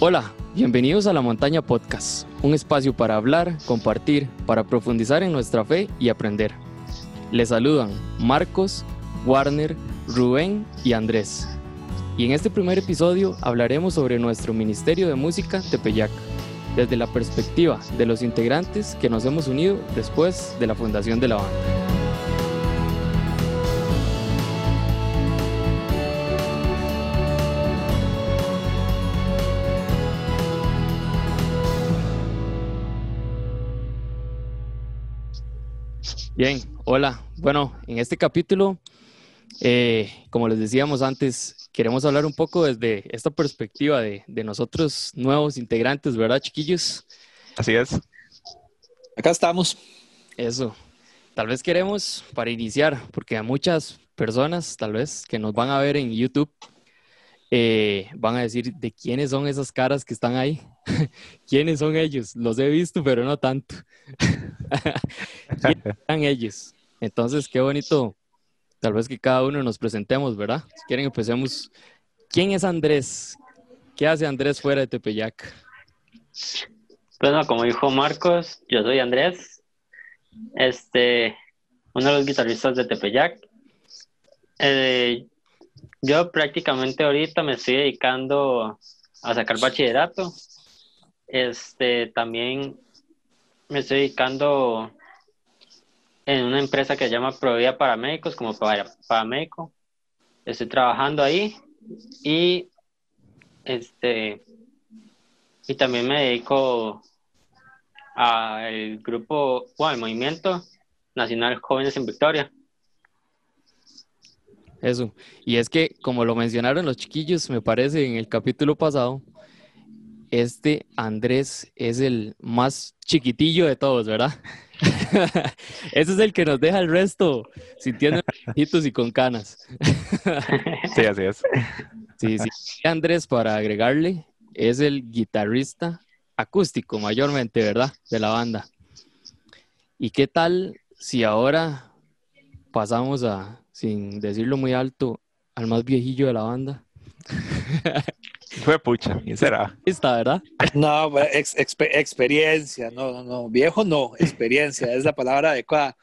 Hola, bienvenidos a La Montaña Podcast, un espacio para hablar, compartir, para profundizar en nuestra fe y aprender. Les saludan Marcos, Warner, Rubén y Andrés. Y en este primer episodio hablaremos sobre nuestro Ministerio de Música Tepeyac, desde la perspectiva de los integrantes que nos hemos unido después de la fundación de la banda. Bien, hola. Bueno, en este capítulo, eh, como les decíamos antes, queremos hablar un poco desde esta perspectiva de, nosotros nuevos integrantes, ¿verdad, chiquillos? Así es. Acá estamos. Eso. Tal vez queremos, para iniciar, porque a muchas personas, tal vez, que nos van a ver en YouTube, eh, van a decir de quiénes son esas caras que están ahí. ¿Quiénes son ellos? Los he visto, pero no tanto. ¿Quiénes son ellos? Entonces, qué bonito. Tal vez que cada uno nos presentemos, ¿verdad? Si quieren, empecemos. ¿Quién es Andrés? ¿Qué hace Andrés fuera de Tepeyac? Bueno, como dijo Marcos, yo soy Andrés, este, uno de los guitarristas de Tepeyac. Eh, yo prácticamente ahorita me estoy dedicando a sacar bachillerato. Este, también me estoy dedicando en una empresa que se llama Provida Paramédicos como para, paramédico. Estoy trabajando ahí y este y también me dedico al grupo, o al movimiento nacional Jóvenes en Victoria. Eso. Y es que, como lo mencionaron los chiquillos, me parece en el capítulo pasado, este Andrés es el más chiquitillo de todos, ¿verdad? Ese es el que nos deja el resto sintiendo chiquitos y con canas. sí, así es. Sí, sí. Andrés, para agregarle, es el guitarrista acústico mayormente, ¿verdad? De la banda. ¿Y qué tal si ahora pasamos a, sin decirlo muy alto, al más viejillo de la banda. Fue pucha, ¿quién será? Está, ¿verdad? No, experiencia, no, no, no, viejo no, experiencia, es la palabra adecuada.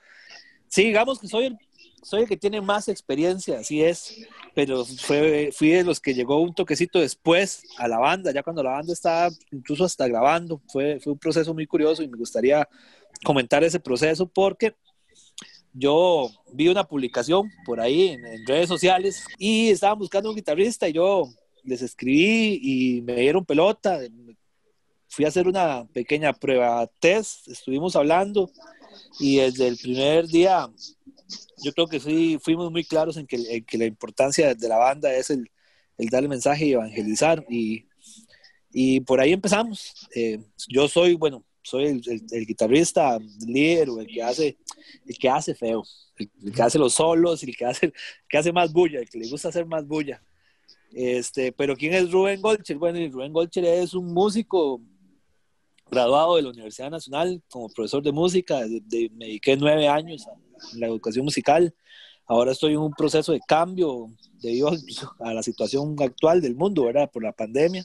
Sí, digamos que soy el, soy el que tiene más experiencia, así es, pero fue, fui de los que llegó un toquecito después a la banda, ya cuando la banda estaba incluso hasta grabando, fue, fue un proceso muy curioso y me gustaría comentar ese proceso porque yo vi una publicación por ahí en, redes sociales y estaban buscando un guitarrista y yo les escribí y me dieron pelota. Fui a hacer una pequeña prueba test, estuvimos hablando y desde el primer día yo creo que sí, fuimos muy claros en que, la importancia de la banda es el, el darle mensaje y evangelizar y, y por ahí empezamos. Eh, yo soy, bueno, soy el, guitarrista líder o el que hace, el que hace feo, el, que hace los solos, el que hace, que hace más bulla, el que le gusta hacer más bulla. Este, pero ¿quién es Rubén Golcher? Bueno, Rubén Golcher es un músico graduado de la Universidad Nacional como profesor de música. me dediqué nueve años a, la educación musical. Ahora estoy en un proceso de cambio debido a la situación actual del mundo, ¿verdad? Por la pandemia.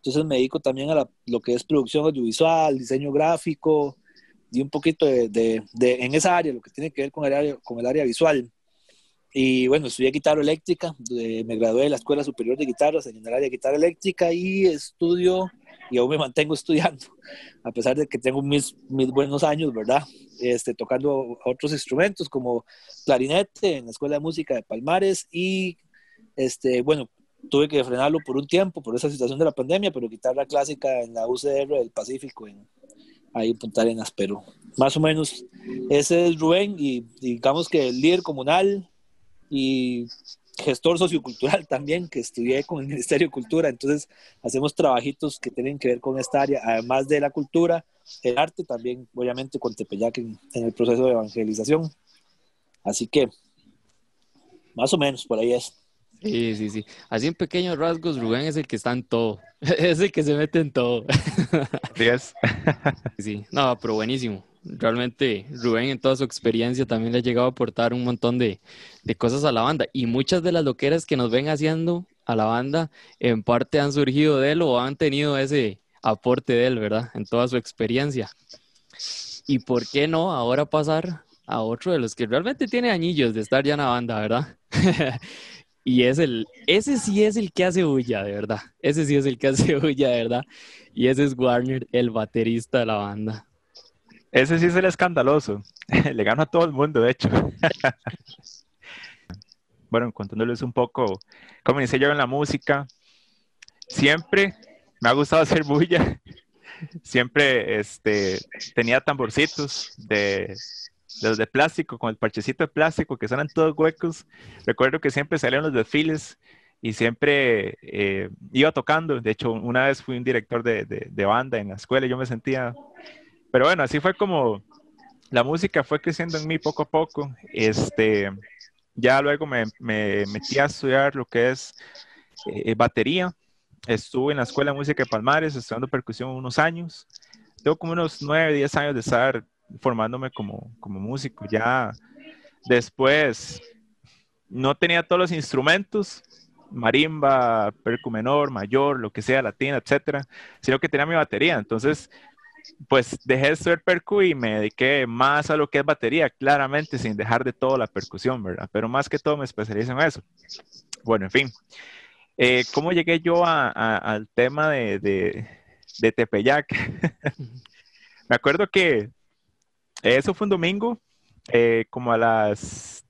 Entonces me dedico también a lo que es producción audiovisual, diseño gráfico y un poquito de, en esa área, lo que tiene que ver con el área, con el área visual. Y bueno, estudié guitarra eléctrica, me gradué de la Escuela Superior de Guitarras en el área de guitarra eléctrica y estudio y aún me mantengo estudiando, a pesar de que tengo mis, mis buenos años, ¿verdad? Este, tocando otros instrumentos como clarinete en la Escuela de Música de Palmares y, este, bueno, tuve que frenarlo por un tiempo por esa situación de la pandemia, pero guitarra clásica en la UCR del Pacífico, en, ahí en Punta Arenas, pero más o menos ese es Rubén y digamos que el líder comunal y gestor sociocultural también, que estudié con el Ministerio de Cultura, entonces hacemos trabajitos que tienen que ver con esta área, además de la cultura, el arte también, obviamente con Tepeyac en el proceso de evangelización. Así que, más o menos, por ahí es. Sí, sí, sí. Así en pequeños rasgos, Rubén es el que está en todo. Es el que se mete en todo. Yes. Sí, no, pero buenísimo. Realmente Rubén en toda su experiencia también le ha llegado a aportar un montón de, cosas a la banda. Y muchas de las loqueras que nos ven haciendo a la banda, en parte han surgido de él o han tenido ese aporte de él, ¿verdad? En toda su experiencia. Y por qué no ahora pasar a otro de los que realmente tiene añillos de estar ya en la banda, ¿verdad? Y es el, ese sí es el que hace bulla, de verdad. Ese sí es el que hace bulla, de verdad. Y ese es Warner, el baterista de la banda. Ese sí es el escandaloso. Le gano a todo el mundo, de hecho. bueno, contándoles un poco cómo inicié yo en la música. Siempre me ha gustado hacer bulla. Siempre este, tenía tamborcitos de los de plástico, con el parchecito de plástico que suenan todos huecos. Recuerdo que siempre salían los desfiles y siempre eh, iba tocando. De hecho, una vez fui un director de, de, banda en la escuela y yo me sentía... Pero bueno, así fue como la música fue creciendo en mí poco a poco. Este, ya luego me, me metí a estudiar lo que es eh, batería. Estuve en la Escuela de Música de Palmares estudiando percusión unos años. Tengo como unos 9, 10 años de estar formándome como, como músico. Ya después no tenía todos los instrumentos, marimba, percu menor, mayor, lo que sea, latina, etcétera, sino que tenía mi batería. Entonces, pues dejé de ser percu y me dediqué más a lo que es batería, claramente sin dejar de todo la percusión, ¿verdad? Pero más que todo me especializo en eso. Bueno, en fin. Eh, ¿Cómo llegué yo a, a, al tema de, de, de Tepeyac? me acuerdo que eso fue un domingo, eh, como a las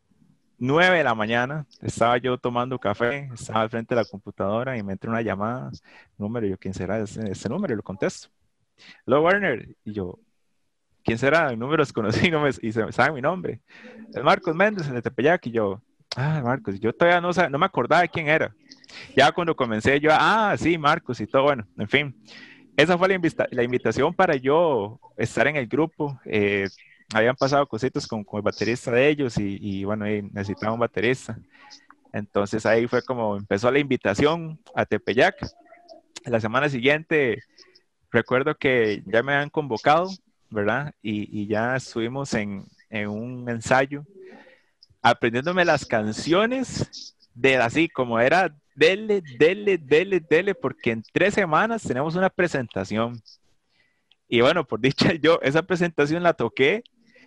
9 de la mañana, estaba yo tomando café, estaba frente de la computadora y me entró una llamada, número, yo, ¿quién será ese, número? Y lo contesto. Hello, Warner. Y yo, ¿quién será? El número desconocí no me, y se sabe mi nombre. Es Marcos Méndez de Tepeyac. Y yo, ah, Marcos, yo todavía no, no me acordaba de quién era. Ya cuando comencé yo, ah, sí, Marcos y todo, bueno, en fin esa fue la, invita la, invitación para yo estar en el grupo. Eh, habían pasado cositas con, con, el baterista de ellos y, y bueno, necesitaba un baterista. Entonces ahí fue como empezó la invitación a Tepeyac. La semana siguiente recuerdo que ya me han convocado, ¿verdad? Y, y ya estuvimos en, en, un ensayo aprendiéndome las canciones de así como era dele, dele, dele, dele, porque en tres semanas tenemos una presentación. Y bueno, por dicha, yo esa presentación la toqué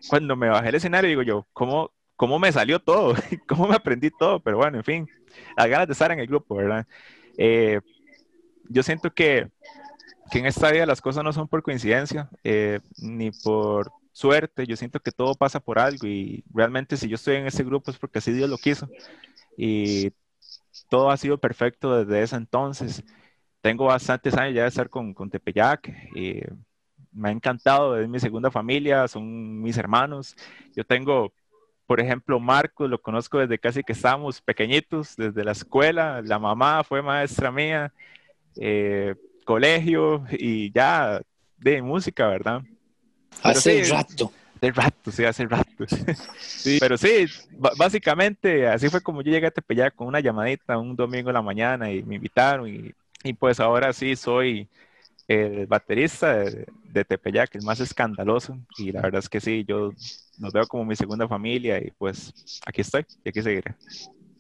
cuando me bajé el escenario, digo yo, ¿cómo, cómo me salió todo? ¿Cómo me aprendí todo? Pero bueno, en fin, las ganas de estar en el grupo, ¿verdad? Eh, yo siento que, que, en esta vida las cosas no son por coincidencia, eh, ni por suerte, yo siento que todo pasa por algo y realmente si yo estoy en ese grupo es porque así Dios lo quiso. Y todo ha sido perfecto desde ese entonces. Tengo bastantes años ya de estar con, con Tepeyac. y me ha encantado, es mi segunda familia, son mis hermanos. Yo tengo, por ejemplo, Marcos, lo conozco desde casi que estábamos pequeñitos, desde la escuela. La mamá fue maestra mía, eh, colegio y ya de música, ¿verdad? Hace sí, rato. Hace rato, sí, hace rato. Sí. Pero sí, básicamente así fue como yo llegué a Tepeyac con una llamadita un domingo en la mañana y me invitaron y, y pues ahora sí soy el baterista de, de, Tepeyac, el más escandaloso y la verdad es que sí, yo los veo como mi segunda familia y pues aquí estoy y aquí seguiré.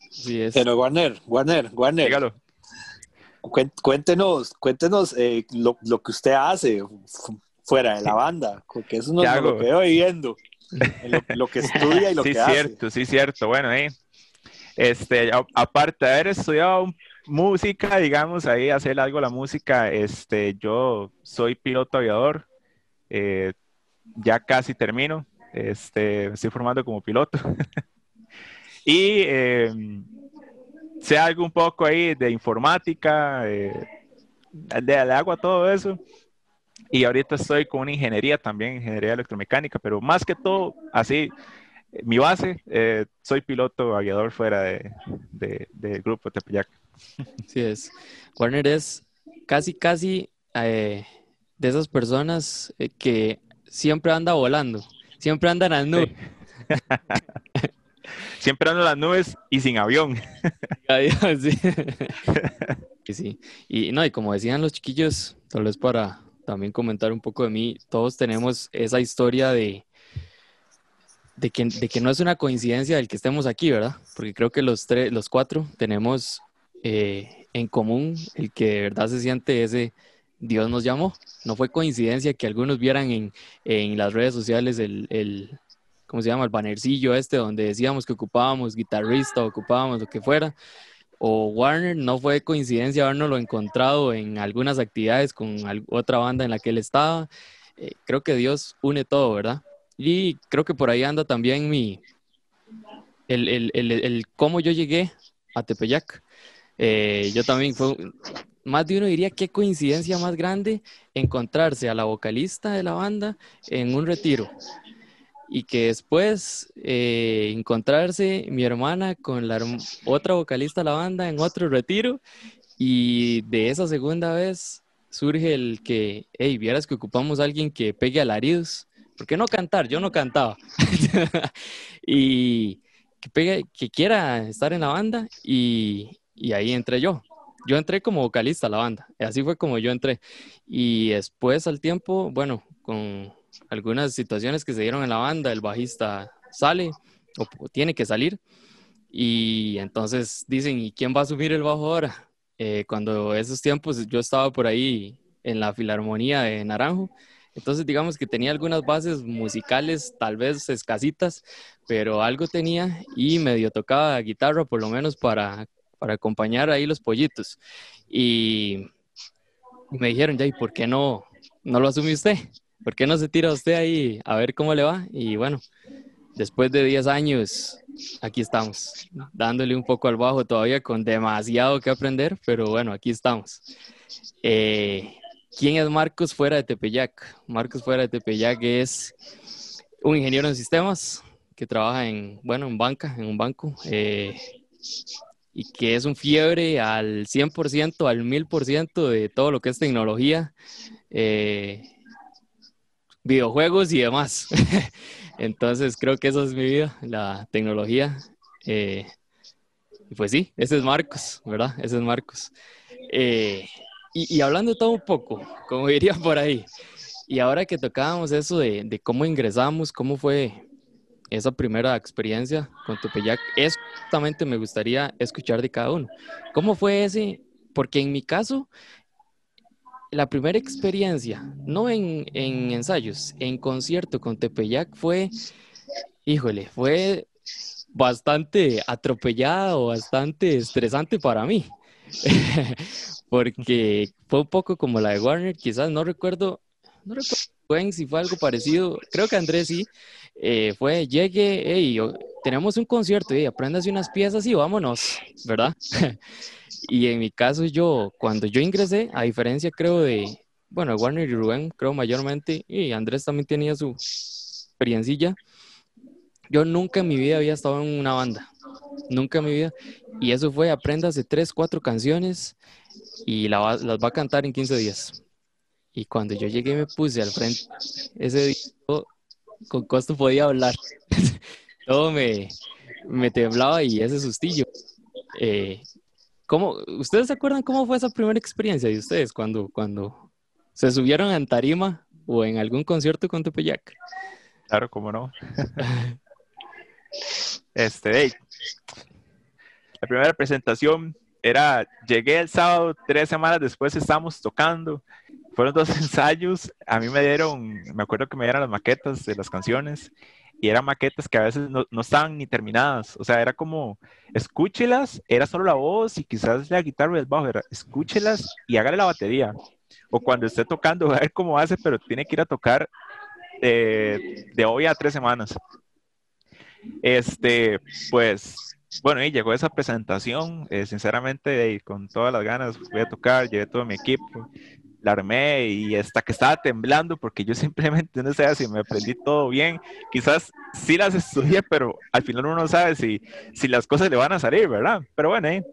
Sí es. Pero Warner, Warner, Warner. Dígalo. Cuéntenos, cuéntenos eh, lo, lo que usted hace fuera de la banda, porque eso no es lo que voy viendo, lo, lo, que estudia y lo sí, que cierto, hace. Sí, cierto, bueno, ahí. Este, aparte de haber estudiado música, digamos, ahí hacer algo la música, este, yo soy piloto aviador, eh, ya casi termino, este, me estoy formando como piloto. y eh, sé algo un poco ahí de informática, eh, agua, todo eso. Y ahorita estoy con una ingeniería también, ingeniería electromecánica, pero más que todo, así, mi base, eh, soy piloto aviador fuera de, de, del grupo Tepeyac. Sí es. Warner es casi, casi eh, de esas personas eh, que siempre anda volando, siempre anda en las nubes. Sí. siempre anda en las nubes y sin avión. sí. sí. Y no, y como decían los chiquillos, tal vez para también comentar un poco de mí. Todos tenemos esa historia de, de, que, de que no es una coincidencia el que estemos aquí, ¿verdad? Porque creo que los, tres, los cuatro tenemos eh, en común el que de verdad se siente ese Dios nos llamó. No fue coincidencia que algunos vieran en, en las redes sociales el, el, ¿cómo se llama? El bannercillo este donde decíamos que ocupábamos guitarrista, ocupábamos lo que fuera. O Warner, no fue coincidencia habernos encontrado en algunas actividades con otra banda en la que él estaba. Eh, creo que Dios une todo, ¿verdad? Y creo que por ahí anda también mi, el, el, el, el cómo yo llegué a Tepeyac. Eh, yo también fue, más de uno diría qué coincidencia más grande encontrarse a la vocalista de la banda en un retiro y que después eh, encontrarse mi hermana con la otra vocalista de la banda en otro retiro y de esa segunda vez surge el que, hey, vieras que ocupamos a alguien que pegue alaridos, ¿por qué no cantar? Yo no cantaba. y que, pegue, que quiera estar en la banda y, y ahí entré yo. Yo entré como vocalista a la banda, así fue como yo entré. Y después al tiempo, bueno, con algunas situaciones que se dieron en la banda, el bajista sale o tiene que salir. Y entonces dicen, ¿y quién va a asumir el bajo ahora? Eh, cuando esos tiempos yo estaba por ahí en la Filarmonía de Naranjo, entonces digamos que tenía algunas bases musicales, tal vez escasitas, pero algo tenía y medio tocaba guitarra por lo menos para para acompañar ahí los pollitos. Y me dijeron, ya, ¿y por qué no, no lo asume usted? ¿Por qué no se tira usted ahí a ver cómo le va? Y bueno, después de 10 años, aquí estamos, dándole un poco al bajo todavía con demasiado que aprender, pero bueno, aquí estamos. Eh, ¿Quién es Marcos fuera de Tepeyac? Marcos fuera de Tepeyac es un ingeniero en sistemas que trabaja en, bueno, en banca, en un banco. Eh, y que es un fiebre al 100%, al 1000% de todo lo que es tecnología, eh, videojuegos y demás. Entonces creo que eso es mi vida, la tecnología. Eh, pues sí, ese es Marcos, ¿verdad? Ese es Marcos. Eh, y, y, hablando todo un poco, como diría por ahí, y ahora que tocábamos eso de, de cómo ingresamos, cómo fue esa primera experiencia con Tepeyac, es justamente me gustaría escuchar de cada uno. ¿Cómo fue ese? Porque en mi caso, la primera experiencia, no en, en ensayos, en concierto con Tepeyac fue, híjole, fue bastante atropellada o bastante estresante para mí. Porque fue un poco como la de Warner, quizás no recuerdo, no recuerdo si fue algo parecido, creo que Andrés sí, eh, fue, llegue, hey, tenemos un concierto, y apréndase unas piezas y vámonos, ¿verdad? y en mi caso yo, cuando yo ingresé, a diferencia creo de, bueno, Warner y Rubén, creo mayormente, y Andrés también tenía su experiencia, yo nunca en mi vida había estado en una banda, nunca en mi vida, y eso fue, apréndase tres, cuatro canciones y las va a cantar en 15 días. Y cuando yo llegué me puse al frente, ese día con costo podía hablar. Todo me, me, temblaba y ese sustillo. Eh, ¿cómo, ¿Ustedes se acuerdan cómo fue esa primera experiencia de ustedes cuando, cuando se subieron en tarima o en algún concierto con Tepeyac? Claro, cómo no. este, la primera presentación era, llegué el sábado, tres semanas después estábamos tocando fueron dos ensayos. A mí me dieron, me acuerdo que me dieron las maquetas de las canciones y eran maquetas que a veces no, no estaban ni terminadas. O sea, era como, escúchelas, era solo la voz y quizás la guitarra y el bajo, era escúchelas y hágale la batería. O cuando esté tocando, a ver cómo hace, pero tiene que ir a tocar de, de hoy a tres semanas. Este, pues, bueno, y llegó esa presentación, eh, sinceramente, con todas las ganas, voy a tocar, llevé todo mi equipo, la armé y hasta que estaba temblando porque yo simplemente no sé si me aprendí todo bien. Quizás sí las estudié, pero al final uno no sabe si, si las cosas le van a salir, ¿verdad? Pero bueno, eh,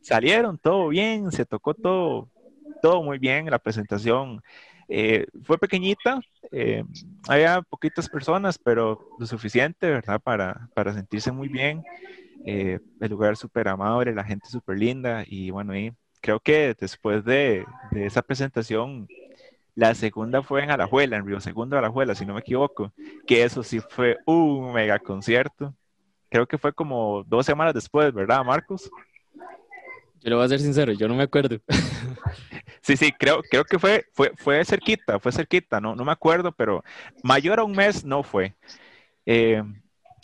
salieron todo bien, se tocó todo, todo muy bien. La presentación eh, fue pequeñita, eh, había poquitas personas, pero lo suficiente, ¿verdad? Para, para sentirse muy bien. el lugar súper amable, la gente súper linda y bueno, ahí creo que después de, esa presentación, la segunda fue en Alajuela, en Río Segundo Alajuela, si no me equivoco, que eso sí fue un mega concierto. Creo que fue como dos semanas después, ¿verdad, Marcos? Yo le voy a ser sincero, yo no me acuerdo. Sí, sí, creo, creo que fue, fue, fue cerquita, fue cerquita, no, no me acuerdo, pero mayor a un mes no fue. Eh,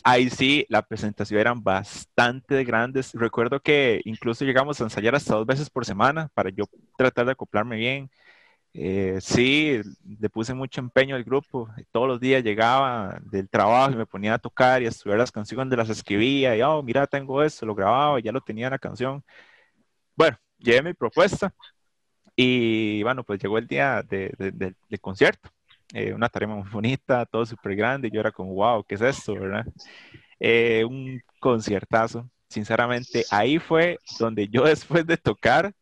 ahí sí, la presentación eran bastante grandes. Recuerdo que incluso llegamos a ensayar hasta dos veces por semana para yo tratar de acoplarme bien. Eh, sí, le puse mucho empeño al grupo. Todos los días llegaba del trabajo y me ponía a tocar y a estudiar las canciones donde las escribía. Y, oh, mira, tengo esto, lo grababa, ya lo tenía la canción. Bueno, llevé mi propuesta y bueno, pues llegó el día del de, concierto. Eh, una tarea muy bonita, todo súper grande. Yo era como, wow, ¿qué es esto, verdad? Eh, un conciertazo. Sinceramente, ahí fue donde yo después de tocar,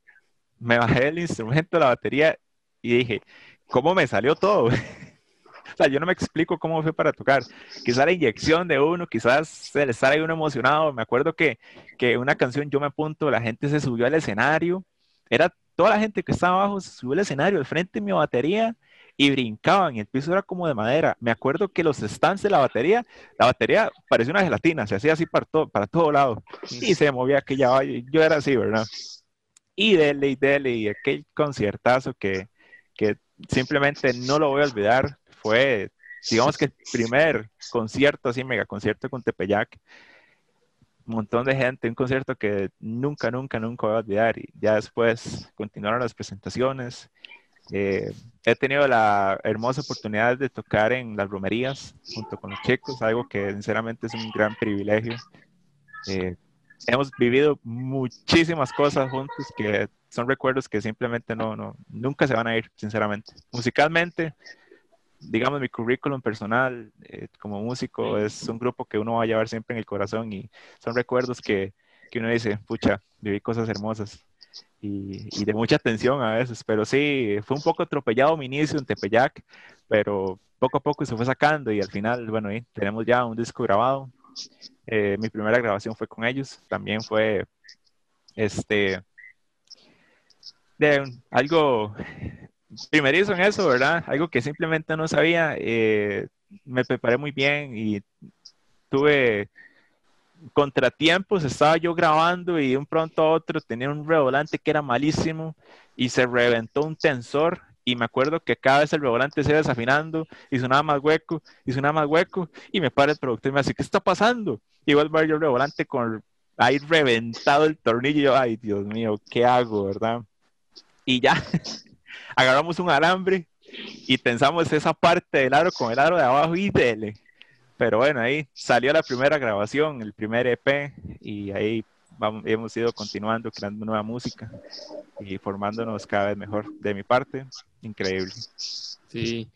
me bajé el instrumento, la batería y dije, ¿cómo me salió todo? o sea, yo no me explico cómo fue para tocar. Quizás la inyección de uno, quizás el estar ahí uno emocionado. Me acuerdo que, que una canción, yo me apunto, la gente se subió al escenario. Era toda la gente que estaba abajo, subió al escenario, al frente de mi batería y brincaban y el piso era como de madera. Me acuerdo que los stands de la batería, la batería parecía una gelatina, se hacía así para todo, para todo lado y se movía aquella Yo era así, ¿verdad? Y dele y dele y aquel conciertazo que, que simplemente no lo voy a olvidar. Fue, digamos que el primer concierto, así, mega concierto con Tepeyac. Un montón de gente, un concierto que nunca, nunca, nunca voy a olvidar. Y ya después continuaron las presentaciones. Eh, he tenido la hermosa oportunidad de tocar en las romerías junto con los chicos, algo que sinceramente es un gran privilegio. Eh, hemos vivido muchísimas cosas juntos que son recuerdos que simplemente no, no, nunca se van a ir, sinceramente. Musicalmente, digamos, mi currículum personal eh, como músico es un grupo que uno va a llevar siempre en el corazón y son recuerdos que, que uno dice, pucha, viví cosas hermosas y, y, de mucha atención a veces, pero sí, fue un poco atropellado mi inicio en Tepeyac, pero poco a poco se fue sacando y al final, bueno, ahí tenemos ya un disco grabado. Eh, mi primera grabación fue con ellos, también fue este de algo primerizo en eso, ¿verdad? Algo que simplemente no sabía. Eh, me preparé muy bien y tuve contratiempos. Estaba yo grabando y de un pronto a otro tenía un revolante que era malísimo y se reventó un tensor. Y me acuerdo que cada vez el revolante se iba desafinando y sonaba más hueco y sonaba más hueco. Y me para el productor y me dice, ¿qué está pasando? Y vuelvo a ver yo el revolante con ahí reventado el tornillo. Y yo, ay, Dios mío, ¿qué hago, verdad? y ya agarramos un alambre y tensamos esa parte del aro con el aro de abajo y dele. Pero bueno, ahí salió la primera grabación, el primer EP, y ahí vamos, hemos ido continuando creando nueva música y formándonos cada vez mejor. De mi parte, increíble. Sí.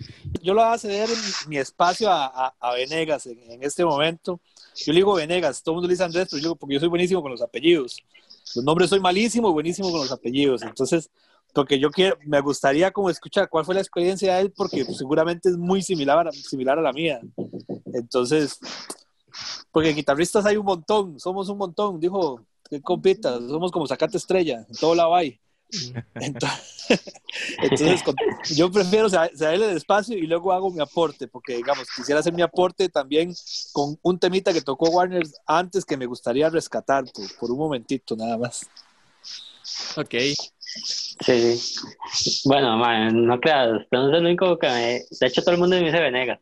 Yo lo voy a ceder mi espacio a, a, Venegas en, en, este momento. Yo le digo Venegas, todo el mundo le dice Andrés, pero yo digo porque yo soy buenísimo con los apellidos. Los nombres soy malísimo y buenísimo con los apellidos. Entonces, porque yo quiero, me gustaría como escuchar cuál fue la experiencia de él, porque seguramente es muy similar, a, similar a la mía. Entonces, porque guitarristas hay un montón, somos un montón, dijo, que compita, somos como sacate estrella, en todo lado hay. Entonces, entonces yo prefiero saberle despacio y luego hago mi aporte, porque digamos, quisiera hacer mi aporte también con un temita que tocó Warner antes que me gustaría rescatar por, por un momentito nada más. Ok. Sí, Bueno, no creas, no es el único que me... De hecho, todo el mundo me dice Venegas.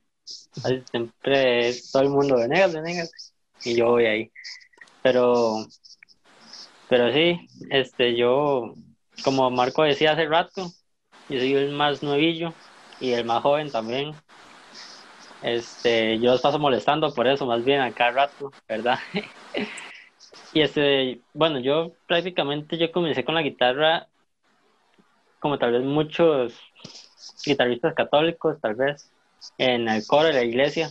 Siempre todo el mundo Venegas, Venegas. Y yo voy ahí. Pero... Pero sí, este, yo, como Marco decía hace rato, yo soy el más nuevillo y el más joven también. Este, yo los paso molestando por eso, más bien a cada rato, ¿verdad? y este, bueno, yo prácticamente yo comencé con la guitarra como tal vez muchos guitarristas católicos, tal vez, en el coro de la iglesia.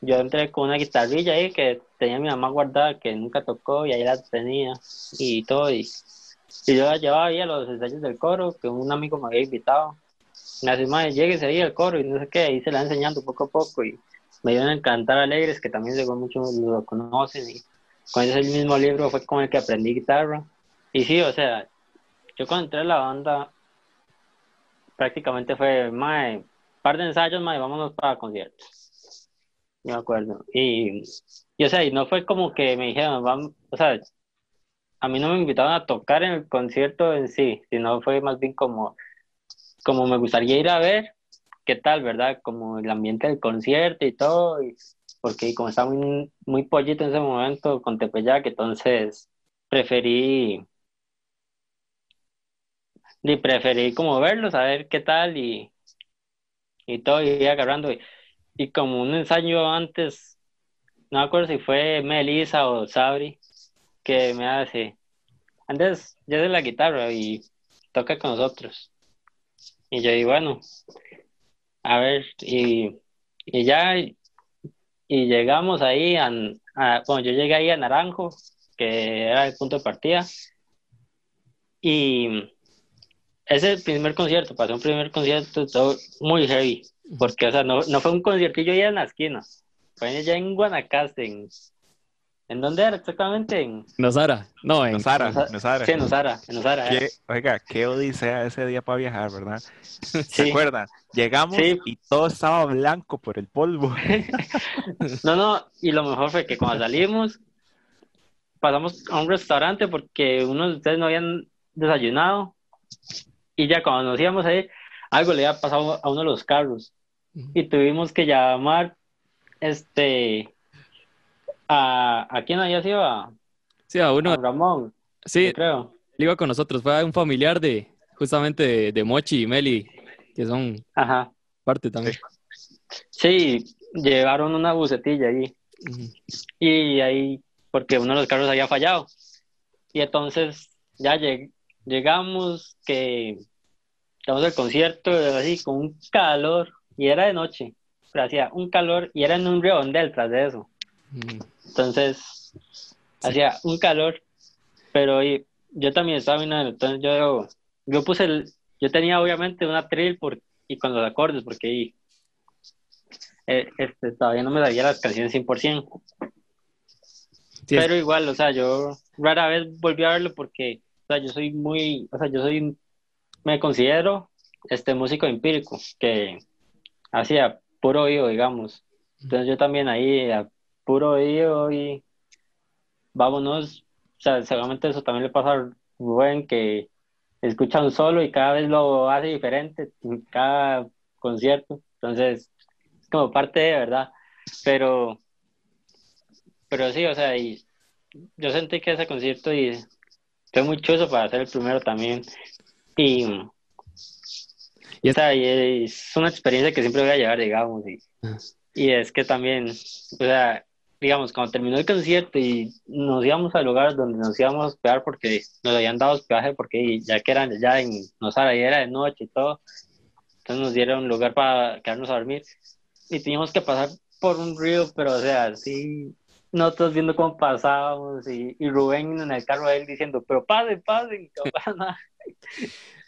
Yo entré con una guitarrilla ahí que tenía mi mamá guardada, que nunca tocó y ahí la tenía y todo. Y, yo la llevaba ahí a los ensayos del coro, que un amigo me había invitado. Decía, madre, lléguese ahí al coro y no sé qué, ahí se la enseñando poco a poco y me dieron a encantar alegres, que también según muchos lo conocen. Y con ese mismo libro fue con el que aprendí guitarra. Y sí, o sea, yo cuando entré a la banda, prácticamente fue, mae, par de ensayos, mae, vámonos para conciertos. Me acuerdo. Y, y, o sea, y no fue como que me dijeron, vamos, o sea, a mí no me invitaron a tocar en el concierto en sí, sino fue más bien como, como me gustaría ir a ver qué tal, ¿verdad? Como el ambiente del concierto y todo, porque como estaba muy, muy pollito en ese momento con Tepeyac, entonces preferí y preferí como verlo, saber qué tal y, y todo, y agarrando. Y, como un ensayo antes, no me acuerdo si fue Melissa o Sabri, que me hace, antes ya de la guitarra y toca con nosotros. Y yo digo, bueno, a ver, y, y ya, y llegamos ahí, a, bueno, yo llegué ahí a Naranjo, que era el punto de partida, y ese primer concierto, pasó un primer concierto todo muy heavy, porque, o sea, no, no fue un conciertillo ya en la esquina, fue ya en Guanacaste, en, ¿en dónde era exactamente? En Nosara, no, en Nosara, Nosa- Nosara. Sí, en Nosara, en Nosara. Qué- oiga, qué odisea ese día para viajar, ¿verdad? ¿Se Sí. acuerdan? Llegamos Sí. y todo estaba blanco por el polvo. No, no, y lo mejor fue que cuando salimos, pasamos a un restaurante porque unos de ustedes no habían desayunado, y ya cuando nos íbamos ahí, algo le había pasado a uno de los carros, y tuvimos que llamar, este, a, ¿a quién había sido? A, Sí, a uno, a Ramón, sí, creo. él iba con nosotros, fue un familiar de, justamente de, de Mochi y Meli, que son Ajá. parte también. Sí, llevaron una bucetilla ahí. Y ahí, porque uno de los carros había fallado. Y entonces ya lleg- llegamos, que estamos el concierto, así con un calor, y era de noche, pero hacía un calor y era en un redondel tras de eso. Ujú. Entonces, hacía un calor, pero y- yo también estaba mirando, entonces yo, yo puse el, yo tenía obviamente una trill por, y con los acordes, porque ahí, eh, este, todavía no me sabía las canciones 100%. Sí, Pero igual, o sea, yo rara vez volví a verlo porque, o sea, yo soy muy, o sea, yo soy, me considero este músico empírico, que hacía puro oído, digamos. Entonces yo también ahí, a puro oído y vámonos, o sea, seguramente eso también le pasa a Rubén, que escucha un solo y cada vez lo hace diferente en cada concierto. Entonces, es como parte de, ¿verdad? Pero, pero sí, o sea, y yo sentí que ese concierto y fue muy chuzo para ser el primero también. Y, Y o es- sea, y es una experiencia que siempre voy a llevar, digamos. Y, Ah. y es que también, o sea, digamos, cuando terminó el concierto y nos íbamos al lugar donde nos íbamos a hospedar porque nos habían dado hospedaje porque ya que eran ya en Nosara y era de noche y todo, entonces nos dieron un lugar para quedarnos a dormir y teníamos que pasar por un río, pero o sea, sí, nosotros viendo cómo pasábamos y, y Rubén en el carro de él diciendo, pero pasen, pasen,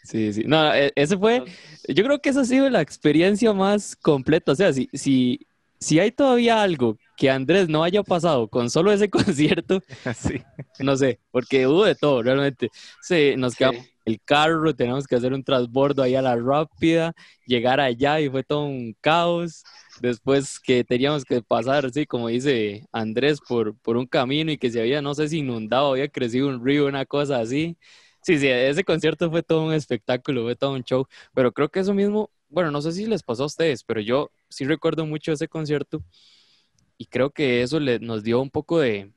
sí, sí. No, e- ese fue, yo creo que esa ha sido la experiencia más completa. O sea, si, si, si hay todavía algo que Andrés no haya pasado con solo ese concierto, sí. no sé, porque hubo de todo, realmente. Sí, nos Sí. quedamos en el carro, tenemos que hacer un transbordo ahí a la rápida, llegar allá y fue todo un caos. Después que teníamos que pasar, sí, como dice Andrés, por, por un camino y que se había, no sé si inundado, había crecido un río, una cosa así. Sí, sí, ese concierto fue todo un espectáculo, fue todo un show, pero creo que eso mismo, bueno, no sé si les pasó a ustedes, pero yo sí recuerdo mucho ese concierto y creo que eso le, nos dio un poco de,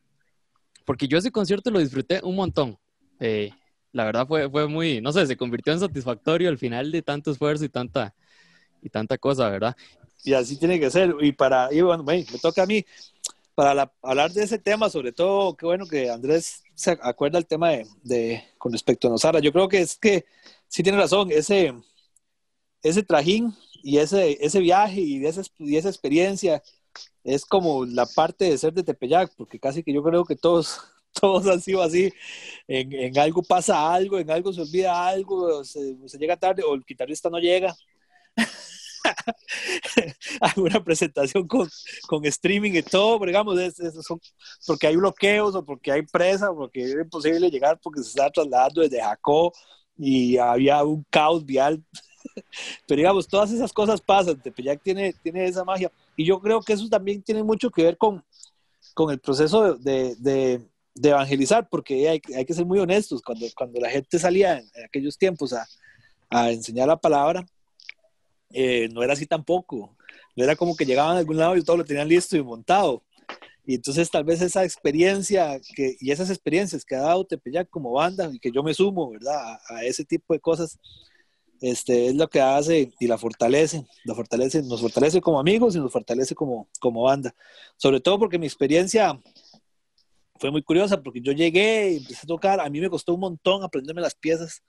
porque yo ese concierto lo disfruté un montón. Eh, la verdad fue, fue muy, no sé, se convirtió en satisfactorio al final de tanto esfuerzo y tanta, y tanta cosa, ¿verdad? Y así tiene que ser. Y para, y bueno, me toca a mí, para la- hablar de ese tema, sobre todo, qué bueno que Andrés se acuerda el tema de, de- con respecto a Nosara. Yo creo que es que sí tiene razón, ese, ese trajín y ese, ese viaje y esa, y esa experiencia es como la parte de ser de Tepeyac, porque casi que yo creo que todos, todos han sido así. En, en algo pasa algo, en algo se olvida algo, se, se llega tarde o el guitarrista no llega. alguna presentación con, con streaming y todo, pero digamos, es, es- son porque hay bloqueos o porque hay presa, porque es imposible llegar porque se está trasladando desde Jacó y había un caos vial. pero digamos, todas esas cosas pasan, Tepeyac tiene, tiene esa magia. Y yo creo que eso también tiene mucho que ver con, con el proceso de, de, evangelizar, porque hay, hay, que ser muy honestos, cuando, cuando la gente salía en, aquellos tiempos a, a, enseñar la palabra, eh, no era así tampoco, no era como que llegaban a algún lado y todo lo tenían listo y montado. Y entonces tal vez esa experiencia que, y esas experiencias que ha dado Tepeyac como banda y que yo me sumo, ¿verdad? A, ese tipo de cosas, este, es lo que hace y la fortalece, la fortalece, nos fortalece como amigos y nos fortalece como, como banda. Sobre todo porque mi experiencia fue muy curiosa, porque yo llegué y empecé a tocar, a mí me costó un montón aprenderme las piezas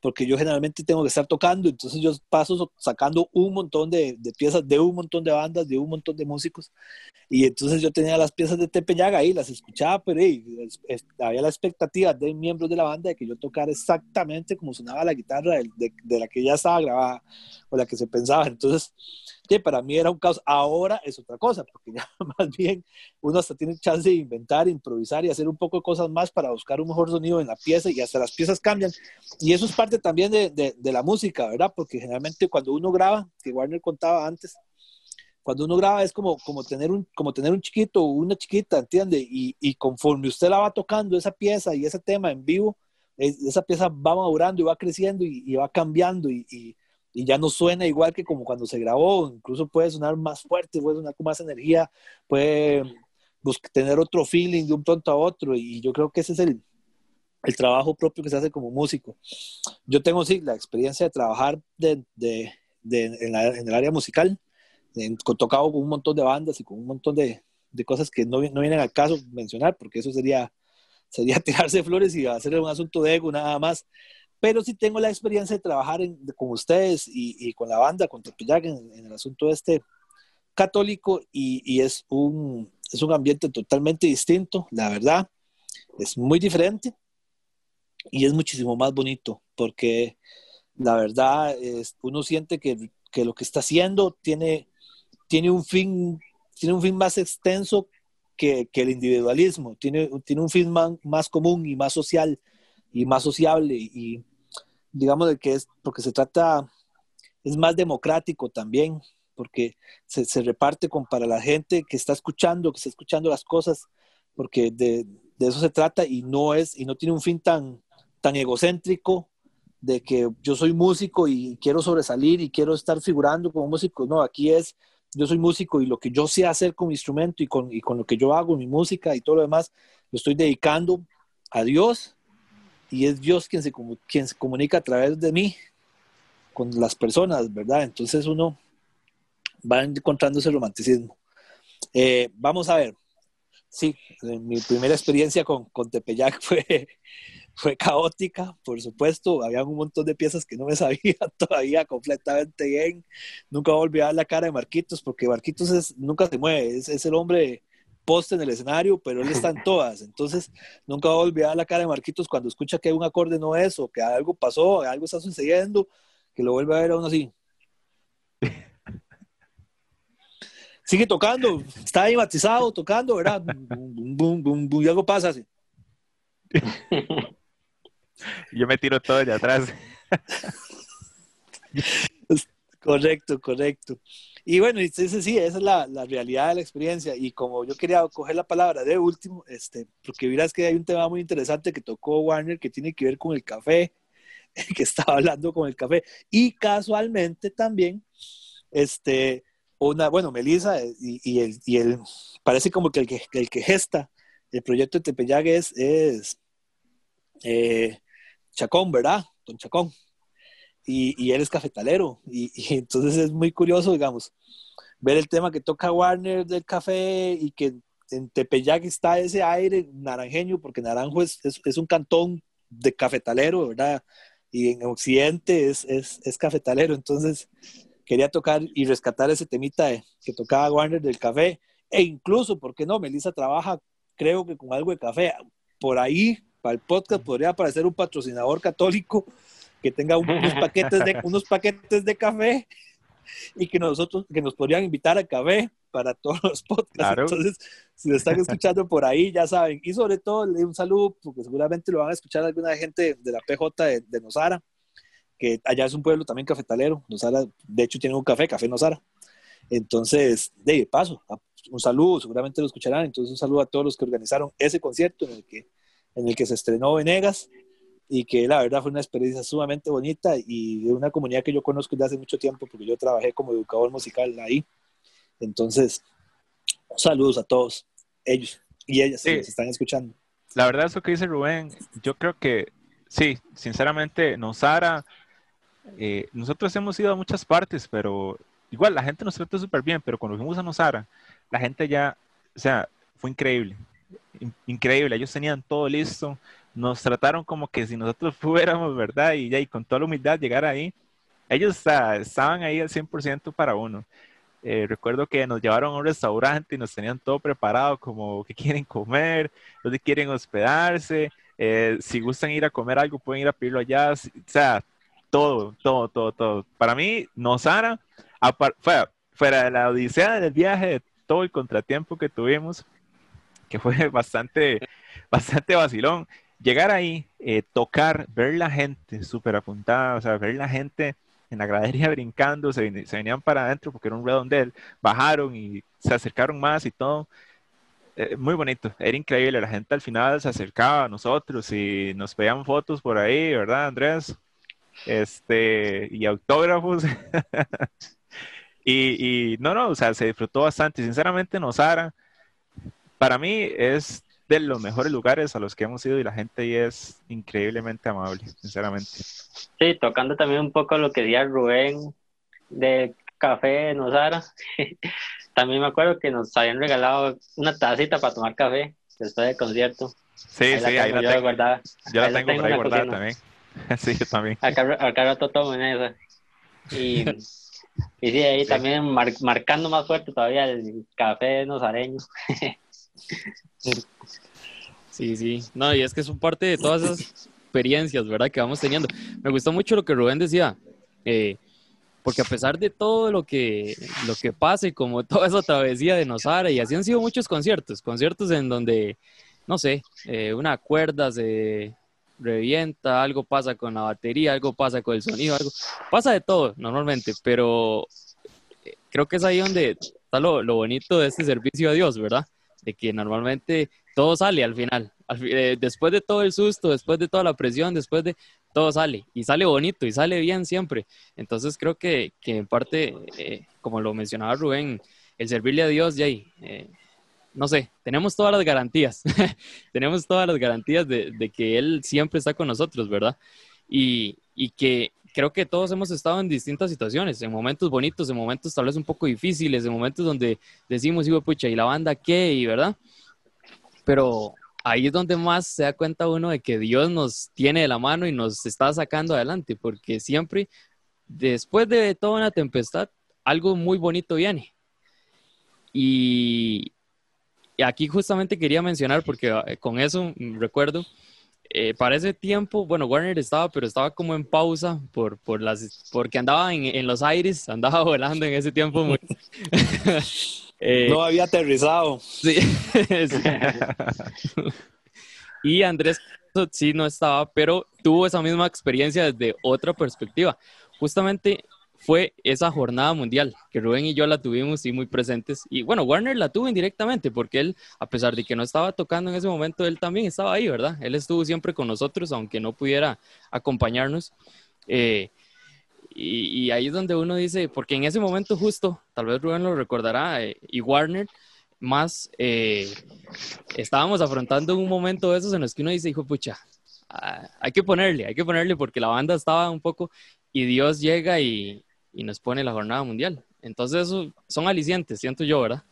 porque yo generalmente tengo que estar tocando, entonces yo paso sacando un montón de, de, piezas de un montón de bandas, de un montón de músicos, y entonces yo tenía las piezas de Tepeyaga ahí, las escuchaba, pero había la expectativa de miembros de la banda de que yo tocara exactamente como sonaba la guitarra de, de, de la que ya estaba grabada o la que se pensaba, entonces que para mí era un caos. Ahora es otra cosa, porque ya más bien uno hasta tiene chance de inventar, improvisar y hacer un poco de cosas más para buscar un mejor sonido en la pieza y hasta las piezas cambian. Y eso es parte también de, de, la música, ¿verdad? Porque generalmente cuando uno graba, que Warner contaba antes, cuando uno graba es como, como, tener, un, como tener un chiquito o una chiquita, ¿entiende? Y, y, conforme usted la va tocando, esa pieza y ese tema en vivo, esa pieza va madurando y va creciendo y, y va cambiando y, y ya no suena igual que como cuando se grabó, incluso puede sonar más fuerte, puede sonar con más energía, puede tener otro feeling de un pronto a otro y yo creo que ese es el, el trabajo propio que se hace como músico. Yo tengo, sí, la experiencia de trabajar de, de, de, en, en, el área musical, he tocado con un montón de bandas y con un montón de, cosas que no, no, vienen al caso mencionar, porque eso sería, sería tirarse flores y hacer un asunto de ego nada más pero sí tengo la experiencia de trabajar con ustedes y, con la banda, con Tepeyac en, el asunto este católico y, es, un, es un ambiente totalmente distinto, la verdad, es muy diferente y es muchísimo más bonito porque la verdad uno siente que, que, lo que está haciendo tiene, tiene, un, fin, tiene un fin más extenso que, que el individualismo, tiene, tiene un fin más, más común y más social y más sociable y, digamos, de que es, porque se trata, es más democrático también, porque se, se, reparte con para la gente que está escuchando, que está escuchando las cosas, porque de, de, eso se trata y no es, y no tiene un fin tan, tan egocéntrico de que yo soy músico y quiero sobresalir y quiero estar figurando como músico. No, aquí es, yo soy músico y lo que yo sé hacer con mi instrumento y con, y con lo que yo hago, mi música y todo lo demás, lo estoy dedicando a Dios y es Dios quien se, quien se comunica a través de mí con las personas, ¿verdad? Entonces uno va encontrando ese romanticismo. Eh, vamos a ver, sí, eh, mi primera experiencia con, con Tepeyac fue, fue caótica, por supuesto, había un montón de piezas que no me sabía todavía completamente bien. Nunca voy a olvidar la cara de Marquitos, porque Marquitos nunca se mueve, es el hombre poste en el escenario, pero él está en todas. Entonces, nunca va a olvidar la cara de Marquitos cuando escucha que un acorde no es, o que algo pasó, algo está sucediendo, que lo vuelve a ver a uno así. Sigue tocando, está ahí matizado, tocando, ¿verdad? y algo pasa así. Yo me tiro todo de atrás. correcto, correcto. Y bueno, sí, sí, esa es la, realidad de la experiencia. Y como yo quería coger la palabra de último, este, porque verás que hay un tema muy interesante que tocó Warner que tiene que ver con el café, que estaba hablando con el café. Y casualmente también, este, una, bueno, Melissa y, y, el, y el, parece como que el que, el que gesta el proyecto de Tepeyague es, es eh, Chacón, ¿verdad? Don Chacón y, y él es cafetalero. Y, y, entonces es muy curioso, digamos, ver el tema que toca Warner del café y que en Tepeyac está ese aire naranjeño, porque Naranjo es, es, es un cantón de cafetalero, ¿verdad? Y en Occidente es, es, es, cafetalero. Entonces quería tocar y rescatar ese temita de, que tocaba Warner del café. E incluso, ¿por qué no? Melissa trabaja, creo que con algo de café. Por ahí, para el podcast, podría aparecer un patrocinador católico que tenga unos paquetes de, unos paquetes de café y que nosotros, que nos podrían invitar a café para todos los podcasts. Entonces, si lo están escuchando por ahí, ya saben. Y sobre todo, un saludo, porque seguramente lo van a escuchar alguna gente de la PJ de, de Nosara, que allá es un pueblo también cafetalero. Nosara, de hecho, tiene un café, Café Nosara. Entonces, de paso, un saludo, seguramente lo escucharán, entonces un saludo a todos los que organizaron ese concierto en el que, en el que se estrenó Venegas y que la verdad fue una experiencia sumamente bonita y de una comunidad que yo conozco desde hace mucho tiempo porque yo trabajé como educador musical ahí. Entonces, saludos a todos ellos y ellas que se están escuchando. La verdad, eso que dice Rubén, yo creo que sí, sinceramente, Nosara, eh, nosotros hemos ido a muchas partes, pero igual la gente nos trata súper bien, pero cuando fuimos a Nosara, la gente ya, o sea, fue increíble, increíble, ellos tenían todo listo, nos trataron como que si nosotros fuéramos, ¿verdad? Y, y con toda la humildad llegar ahí, ellos estaban ahí al 100% para uno. Eh, recuerdo que nos llevaron a un restaurante y nos tenían todo preparado, como que quieren comer, dónde quieren hospedarse, eh, si gustan ir a comer algo, pueden ir a pedirlo allá, o sea, todo, todo, todo, todo. Para mí, Nosara, fuera, fuera de la odisea del viaje, de todo el contratiempo que tuvimos, que fue bastante, bastante vacilón, llegar ahí, eh, tocar, ver la gente súper apuntada, o sea, ver la gente en la gradería brincando, se, venían para adentro porque era un redondel, bajaron y se acercaron más y todo. Eh, muy bonito, era increíble, la gente al final se acercaba a nosotros y nos pedían fotos por ahí, ¿verdad, Andrés? Este, y autógrafos. y, y, no, no, o sea, se disfrutó bastante. Sinceramente, Nosara, para mí es de los mejores lugares a los que hemos ido y la gente ahí es increíblemente amable, sinceramente. Sí, tocando también un poco lo que decía Rubén de Café Nosara. también me acuerdo que nos habían regalado una tacita para tomar café después del concierto. Sí, sí, ahí la tengo. Guardada. Yo la tengo, por ahí guardada también. sí, yo también. Acá, acá rato tomo en esa. Y, y sí, ahí también marcando más fuerte todavía el café nosareño. Sí, sí. No, y es que son parte de todas esas experiencias, ¿verdad? Que vamos teniendo. Me gustó mucho lo que Rubén decía, eh, porque a pesar de todo lo que, lo que pase, como toda esa travesía de Nosara, y así han sido muchos conciertos, conciertos en donde, no sé, eh, una cuerda se revienta, algo pasa con la batería, algo pasa con el sonido, algo pasa de todo normalmente, pero eh, creo que es ahí donde está lo, lo bonito de este servicio a Dios, ¿verdad? De que normalmente todo sale al final. Eh, después de todo el susto, después de toda la presión, después de todo sale y sale bonito y sale bien siempre. Entonces creo que, que en parte, eh, como lo mencionaba Rubén, el servirle a Dios, ahí, eh, no sé, tenemos todas las garantías, tenemos todas las garantías de, de, que Él siempre está con nosotros, ¿verdad? Y, y que creo que todos hemos estado en distintas situaciones, en momentos bonitos, en momentos tal vez un poco difíciles, en momentos donde decimos, hijo pucha, ¿y la banda qué? Y verdad pero ahí es donde más se da cuenta uno de que Dios nos tiene de la mano y nos está sacando adelante, porque siempre, después de toda una tempestad, algo muy bonito viene. Y, aquí justamente quería mencionar, porque eh, con eso recuerdo, eh, para ese tiempo, bueno, Warner estaba, pero estaba como en pausa por, por las, porque andaba en, en los aires, andaba volando en ese tiempo. Muy... Eh, no había aterrizado. Sí. y Andrés sí no estaba, pero tuvo esa misma experiencia desde otra perspectiva. Justamente fue esa jornada mundial que Rubén y yo la tuvimos y muy presentes. Y bueno, Warner la tuvo indirectamente porque él, a pesar de que no estaba tocando en ese momento, él también estaba ahí, ¿verdad? Él estuvo siempre con nosotros, aunque no pudiera acompañarnos. Eh, y, ahí es donde uno dice, porque en ese momento justo, tal vez Rubén lo recordará, eh, y Warner, más eh, estábamos afrontando un momento de esos en los que uno dice, hijo pucha, ah, hay que ponerle, hay que ponerle porque la banda estaba un poco y Dios llega y, y nos pone la jornada mundial. Entonces, son alicientes, siento yo, ¿verdad?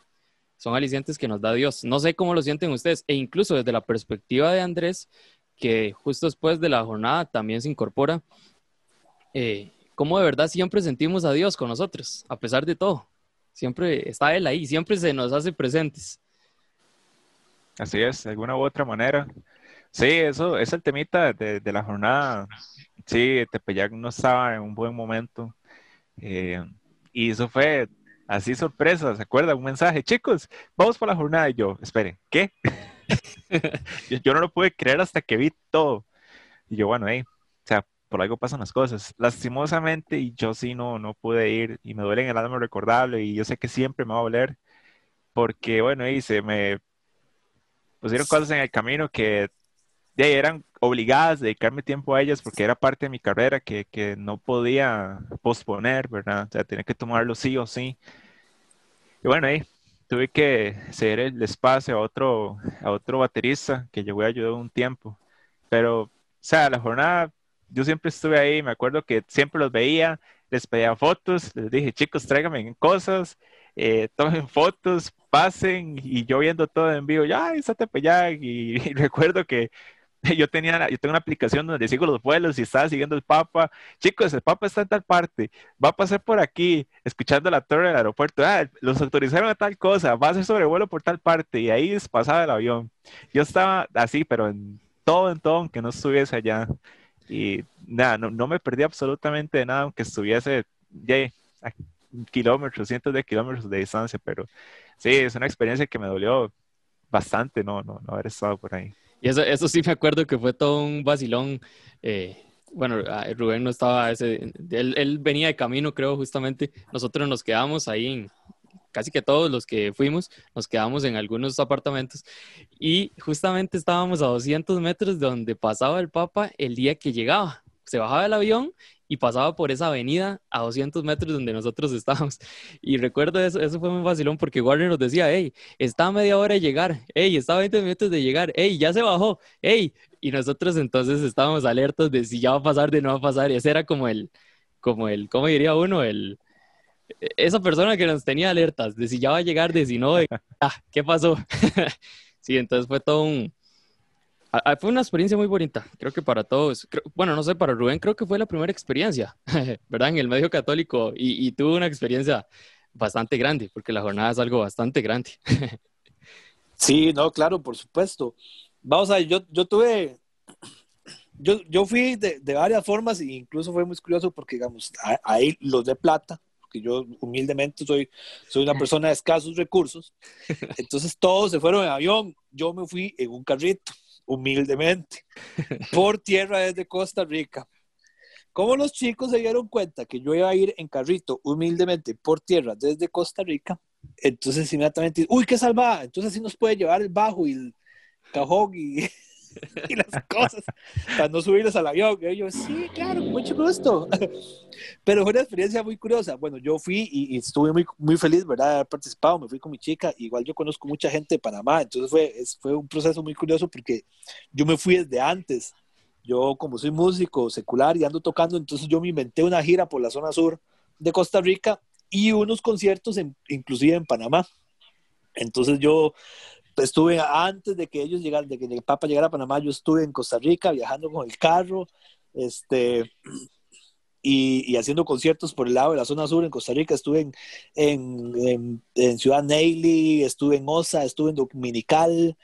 Son alicientes que nos da Dios. No sé cómo lo sienten ustedes, e incluso desde la perspectiva de Andrés, que justo después de la jornada también se incorpora. Eh, cómo de verdad siempre sentimos a Dios con nosotros, a pesar de todo. Siempre está Él ahí, siempre se nos hace presentes. Así es, de alguna u otra manera. Sí, eso es el temita de, la jornada. Sí, Tepeyac no estaba en un buen momento. Eh, y eso fue así sorpresa, ¿se acuerda? Un mensaje, chicos, vamos por la jornada. Y yo, espere, ¿qué? yo, no lo pude creer hasta que vi todo. Y yo, bueno, ahí, o sea, por algo pasan las cosas. Lastimosamente, y yo sí no, no pude ir, y me duele en el alma recordarlo, y yo sé que siempre me va a doler, porque, bueno, y se me pusieron cosas en el camino que eran obligadas a dedicarme tiempo a ellas porque era parte de mi carrera que, que no podía posponer, ¿verdad? O sea, tenía que tomarlo sí o sí. Y bueno, ahí tuve que ceder el espacio a otro, a otro baterista que llegó a ayudar un tiempo. Pero, o sea, la jornada, yo siempre estuve ahí, me acuerdo que siempre los veía, les pedía fotos, les dije, chicos, tráiganme cosas, eh, tomen fotos, pasen, y yo viendo todo en vivo, ya, está Tepeyac, y, y recuerdo que yo tenía, yo tengo una aplicación donde sigo los vuelos y estaba siguiendo el Papa. Chicos, el Papa está en tal parte, va a pasar por aquí, escuchando la torre del aeropuerto. Ah, los autorizaron a tal cosa, va a hacer sobrevuelo por tal parte y ahí pasaba el avión. Yo estaba así, pero en todo, en todo, aunque no estuviese allá. Y nada, no, no me perdí absolutamente de nada, aunque estuviese ya a kilómetros, cientos de kilómetros de distancia, pero sí, es una experiencia que me dolió bastante no, no, no haber estado por ahí. Y eso, eso sí me acuerdo que fue todo un vacilón. Eh, bueno, Rubén no estaba ese, él, él, venía de camino, creo, justamente. Nosotros nos quedamos ahí en, casi que todos los que fuimos, nos quedamos en algunos apartamentos y justamente estábamos a 200 metros de donde pasaba el Papa el día que llegaba. Se bajaba el avión y pasaba por esa avenida a 200 metros donde nosotros estábamos. Y recuerdo eso, eso fue muy vacilón porque Warner nos decía, hey, está a media hora de llegar, hey, está a 20 minutos de llegar, hey, ya se bajó, hey. Y nosotros entonces estábamos alertos de si ya va a pasar, de no va a pasar. Y ese era como el, como el, ¿cómo diría uno? El, esa persona que nos tenía alertas de si ya va a llegar, de si no, de, ah, ¿qué pasó? sí, entonces fue todo un, fue una experiencia muy bonita, creo que para todos. bueno, no sé, para Rubén creo que fue la primera experiencia, ¿verdad? En el medio católico y, y tuvo una experiencia bastante grande, porque la jornada es algo bastante grande. sí, no, claro, por supuesto. Vamos a ver, yo, yo tuve, yo, yo fui de, de, varias formas e incluso fue muy curioso porque, digamos, ahí los de plata, porque yo humildemente soy, soy una persona de escasos recursos, entonces todos se fueron en avión, yo me fui en un carrito humildemente, por tierra desde Costa Rica. Como los chicos se dieron cuenta que yo iba a ir en carrito humildemente por tierra desde Costa Rica, entonces inmediatamente, uy, qué salvada, entonces sí nos puede llevar el bajo y el cajón y, y las cosas para no subirles al avión. Y yo, sí, claro, mucho gusto. Pero fue una experiencia muy curiosa. Bueno, yo fui y, y, estuve muy, muy feliz, ¿verdad? De haber participado. Me fui con mi chica. Igual yo conozco mucha gente de Panamá. Entonces fue, fue un proceso muy curioso porque yo me fui desde antes. Yo, como soy músico secular y ando tocando, entonces yo me inventé una gira por la zona sur de Costa Rica y unos conciertos, en, inclusive en Panamá. Entonces yo estuve antes de que ellos llegaran, de que el Papa llegara a Panamá, yo estuve en Costa Rica viajando con el carro, este, y, haciendo conciertos por el lado de la zona sur en Costa Rica. Estuve en, en, en, en Ciudad Neily, estuve en Osa, estuve en Dominical.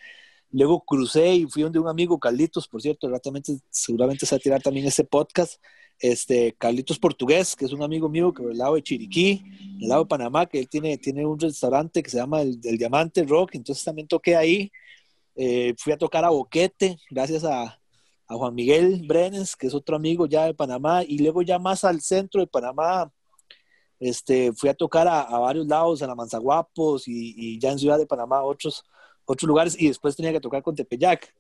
Luego crucé y fui donde un amigo, Carlitos, por cierto, seguramente se va a tirar también este podcast este, Carlitos Portugués, que es un amigo mío que del lado de Chiriquí, del lado de Panamá, que él tiene, tiene un restaurante que se llama el, el Diamante Rock, entonces también toqué ahí. Eh, fui a tocar a Boquete, gracias a, a, Juan Miguel Brenes, que es otro amigo ya de Panamá, y luego ya más al centro de Panamá, este, fui a tocar a, a varios lados, a la Manzaguapos y, y, ya en Ciudad de Panamá otros, otros lugares, y después tenía que tocar con Tepeyac.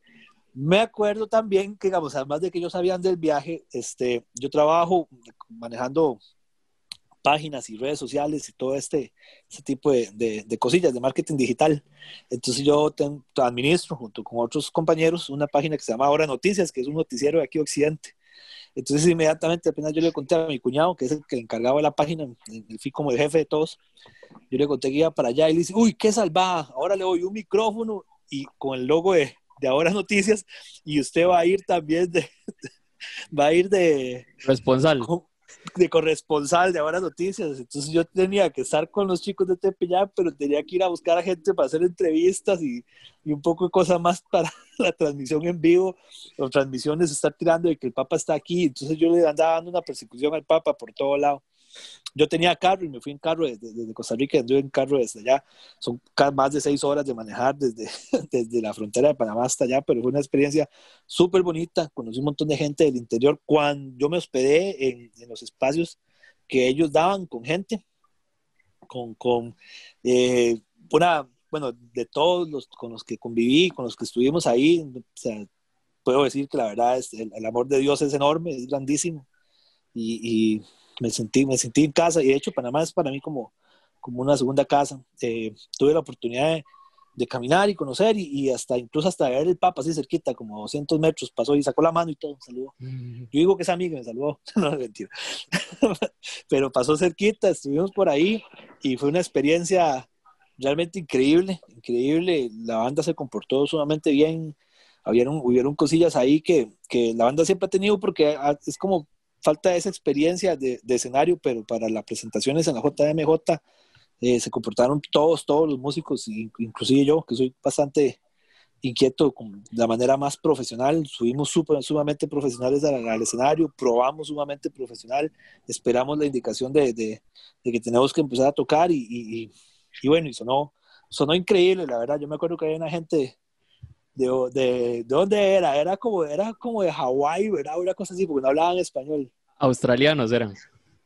Me acuerdo también que, digamos, además de que ellos sabían del viaje, este, yo trabajo manejando páginas y redes sociales y todo este, este tipo de, cosillas de marketing digital. Entonces yo administro junto con otros compañeros una página que se llama Ahora Noticias, que es un noticiero de aquí Occidente. Entonces inmediatamente apenas yo le conté a mi cuñado, que es el que encargaba la página, fui como el jefe de todos, yo le conté que iba para allá y le dice, uy, qué salvada, ahora le doy un micrófono y con el logo de, de Ahora Noticias y usted va a ir también de, va a ir de responsable de corresponsal de Ahora Noticias. Entonces yo tenía que estar con los chicos de Tepeyac, pero tenía que ir a buscar a gente para hacer entrevistas y, y, un poco de cosas más para la transmisión en vivo o transmisiones, estar tirando de que el Papa está aquí. Entonces yo le andaba dando una persecución al Papa por todo lado yo tenía carro y me fui en carro desde, desde Costa Rica, anduve en carro desde allá. Son más de seis horas de manejar desde, desde la frontera de Panamá hasta allá, pero fue una experiencia súper bonita. Conocí un montón de gente del interior. Cuando yo me hospedé en, en los espacios que ellos daban con gente, con, con eh, una, bueno, de todos los con los que conviví, con los que estuvimos ahí, o sea, puedo decir que la verdad es el, el amor de Dios es enorme, es grandísimo y, y, me sentí me sentí en casa y de hecho Panamá es para mí como como una segunda casa. Eh, tuve la oportunidad de, de, caminar y conocer y, y, hasta incluso hasta ver el Papa así cerquita, como 200 metros, pasó y sacó la mano y todo, saludó. Mm. Yo digo que es amigo, me saludó, no es mentira. Pero pasó cerquita, estuvimos por ahí y fue una experiencia realmente increíble, increíble. La banda se comportó sumamente bien. Habieron, hubieron cosillas ahí que, que la banda siempre ha tenido porque es como falta esa experiencia de, escenario, pero para las presentaciones en la JMJ eh, se comportaron todos, todos los músicos, inclusive yo, que soy bastante inquieto con la manera más profesional, subimos super, sumamente profesionales al, escenario, probamos sumamente profesional, esperamos la indicación de, que tenemos que empezar a tocar y, y, y, bueno, y sonó, sonó increíble, la verdad, yo me acuerdo que había una gente de, de, de dónde era, era como, era como de Hawái, ¿verdad? Una cosa así, porque no hablaban español. Australianos eran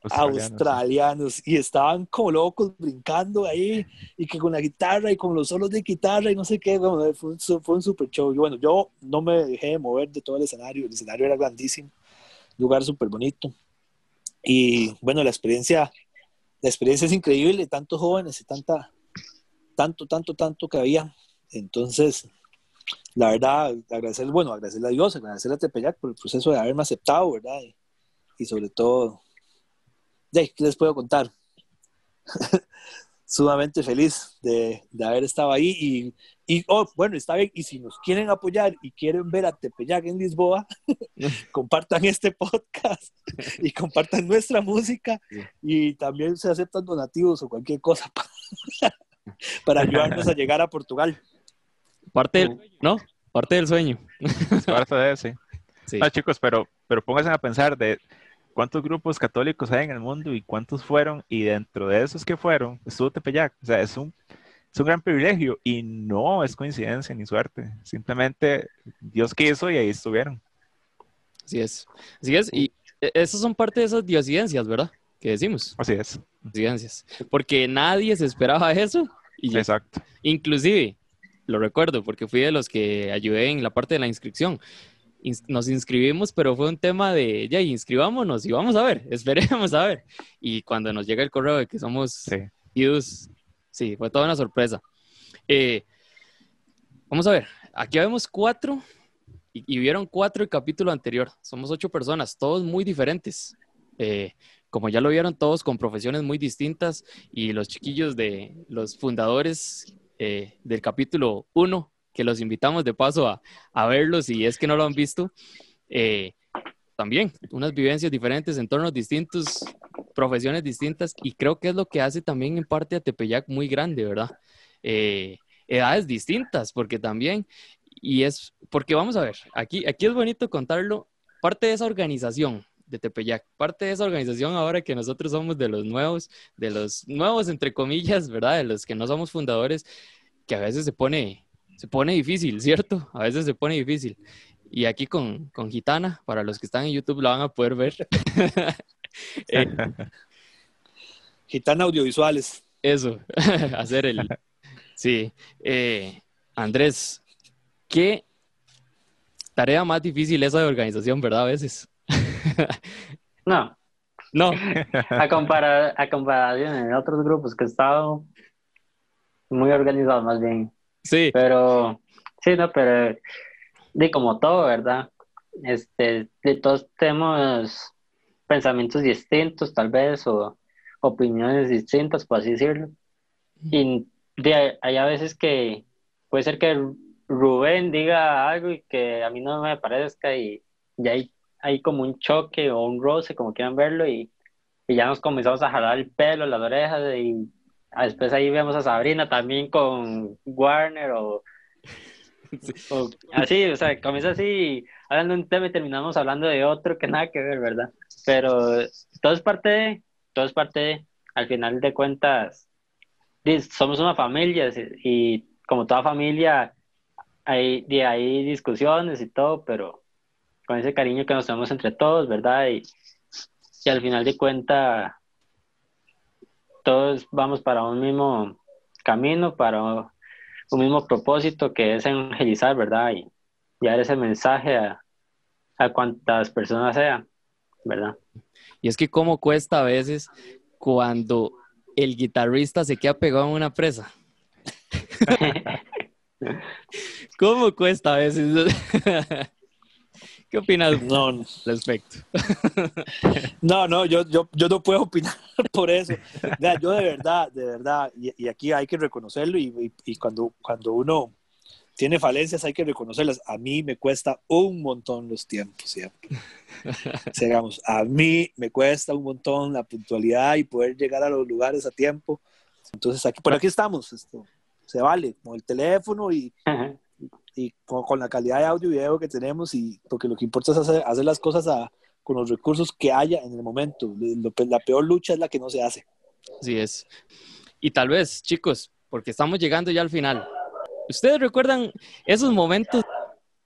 australianos, australianos y estaban como locos brincando ahí y que con la guitarra y con los solos de guitarra y no sé qué, bueno, fue, un, fue un super show. Y bueno, yo no me dejé de mover de todo el escenario, el escenario era grandísimo, lugar súper bonito. Y bueno, la experiencia, la experiencia es increíble, tantos jóvenes y tanta, tanto, tanto, tanto que había. Entonces, la verdad, agradecer, bueno, agradecerle a Dios, agradecerle a Tepeyac por el proceso de haberme aceptado, ¿verdad? Y, y sobre todo ¿qué les puedo contar? Sumamente feliz de, de, haber estado ahí y, y oh, bueno, está bien, y si nos quieren apoyar y quieren ver a Tepeyac en Lisboa, compartan este podcast y compartan nuestra música y también se aceptan donativos o cualquier cosa para, para ayudarnos a llegar a Portugal. Parte del, ¿no? Parte del sueño. Parte de ese. Sí. No, chicos, pero, pero pónganse a pensar de cuántos grupos católicos hay en el mundo y cuántos fueron, y dentro de esos que fueron, estuvo Tepeyac. O sea, es un, es un gran privilegio y no es coincidencia ni suerte. Simplemente Dios quiso y ahí estuvieron. Así es. Así es. Y esas son parte de esas diosidencias, ¿verdad? Que decimos. Así es. Diosidencias. Porque nadie se esperaba eso. Y Exacto. Inclusive, lo recuerdo porque fui de los que ayudé en la parte de la inscripción nos inscribimos, pero fue un tema de, ya, inscribámonos y vamos a ver, esperemos a ver. Y cuando nos llega el correo de que somos sí, idus, sí fue toda una sorpresa. Eh, vamos a ver, aquí vemos cuatro y, y, vieron cuatro el capítulo anterior. Somos ocho personas, todos muy diferentes. Eh, como ya lo vieron, todos con profesiones muy distintas y los chiquillos de los fundadores eh, del capítulo uno que los invitamos de paso a, a verlos si es que no lo han visto. Eh, también unas vivencias diferentes, entornos distintos, profesiones distintas y creo que es lo que hace también en parte a Tepeyac muy grande, ¿verdad? Eh, edades distintas, porque también, y es, porque vamos a ver, aquí, aquí es bonito contarlo, parte de esa organización de Tepeyac, parte de esa organización ahora que nosotros somos de los nuevos, de los nuevos entre comillas, ¿verdad? De los que no somos fundadores, que a veces se pone se pone difícil, ¿cierto? A veces se pone difícil. Y aquí con, con Gitana, para los que están en YouTube, la van a poder ver. eh, Gitana Audiovisuales. Eso, hacer el... Sí. Eh, Andrés, ¿qué tarea más difícil esa de organización, verdad? A veces. No. No. A, comparar, a comparación de otros grupos que he estado muy organizados, más bien. Sí. Pero, sí, no, pero de como todo, ¿verdad? Este, de todos tenemos pensamientos distintos, tal vez, o opiniones distintas, por así decirlo. Y de, hay a veces que puede ser que Rubén diga algo y que a mí no me parezca y ya hay, hay como un choque o un roce, como quieran verlo, y, y ya nos comenzamos a jalar el pelo, las orejas y después ahí vemos a Sabrina también con Warner o, sí. o, así, o sea, comienza así, hablando de un tema y terminamos hablando de otro que nada que ver, ¿verdad? Pero todo es parte de, todo es parte de, al final de cuentas, somos una familia y como toda familia hay, hay discusiones y todo, pero con ese cariño que nos tenemos entre todos, ¿verdad? Y, y al final de cuentas todos vamos para un mismo camino, para un mismo propósito que es evangelizar, ¿verdad? Y, y dar ese mensaje a, a cuantas personas sean, ¿verdad? Y es que cómo cuesta a veces cuando el guitarrista se queda pegado en una presa. ¿Cómo cuesta a veces? ¿Qué opinas No, al respecto? no, no, yo, yo, yo no puedo opinar por eso. Yo de verdad, de verdad, y, y aquí hay que reconocerlo y, y- y cuando, cuando uno tiene falencias hay que reconocerlas. A mí me cuesta un montón los tiempos siempre. O sea, digamos, a mí me cuesta un montón la puntualidad y poder llegar a los lugares a tiempo. Entonces, aquí, por aquí estamos. Esto, se vale, con el teléfono y, y con, con la calidad de audio y video que tenemos, y porque lo que importa es hacer, hacer las cosas a- con los recursos que haya en el momento. Lo la peor lucha es la que no se hace. Así es. Y tal vez, chicos, porque estamos llegando ya al final. ¿Ustedes recuerdan esos momentos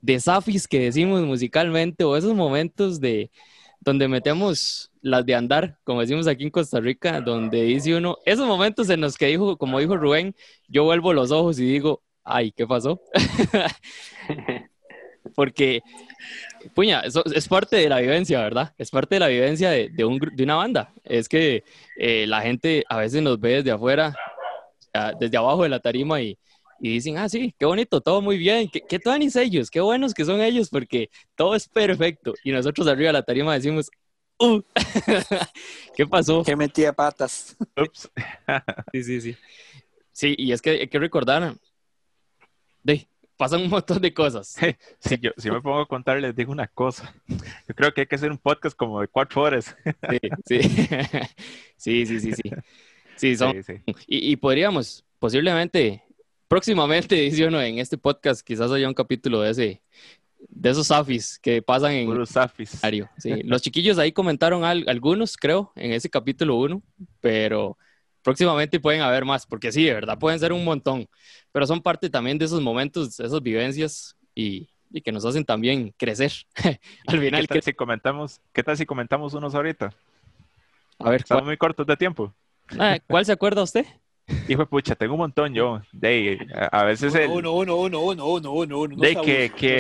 de zafis que decimos musicalmente o esos momentos de donde metemos las de andar, como decimos aquí en Costa Rica, donde dice uno, esos momentos en los que dijo, como dijo Rubén, yo vuelvo los ojos y digo, ay, ¿qué pasó? Porque, puña, eso es parte de la vivencia, ¿verdad? Es parte de la vivencia de, de un, de una banda. Es que eh, la gente a veces nos ve desde afuera, desde abajo de la tarima y, y dicen, ah, sí, qué bonito, todo muy bien, qué, qué tuanis ellos, qué buenos que son ellos porque todo es perfecto. Y nosotros arriba de la tarima decimos, uh, ¿qué pasó? Que metí de patas. Ups. Sí, sí, sí. Sí, y es que hay que recordar, de, pasan un montón de cosas. Si yo, si me pongo a contar, les digo una cosa. Yo creo que hay que hacer un podcast como de cuatro horas. Sí, sí. Sí, sí, sí, sí. Sí, son, Sí, sí. Y, y podríamos, posiblemente, próximamente, dice uno, en este podcast, quizás haya un capítulo de ese, de esos afis que pasan en zafis. diario. Sí. Los chiquillos ahí comentaron al- algunos, creo, en ese capítulo uno, pero próximamente pueden haber más, porque sí, de verdad pueden ser un montón, pero son parte también de esos momentos, de esas vivencias y, y que nos hacen también crecer. Al ¿Qué final, tal que- si comentamos, qué tal si comentamos unos ahorita? a ver, Estamos ¿cuál, muy cortos de tiempo. ah, ¿cuál se acuerda usted? Hijo de pucha, tengo un montón yo. De a, a veces el, Uno, uno, uno, uno, uno, uno, uno. No de que,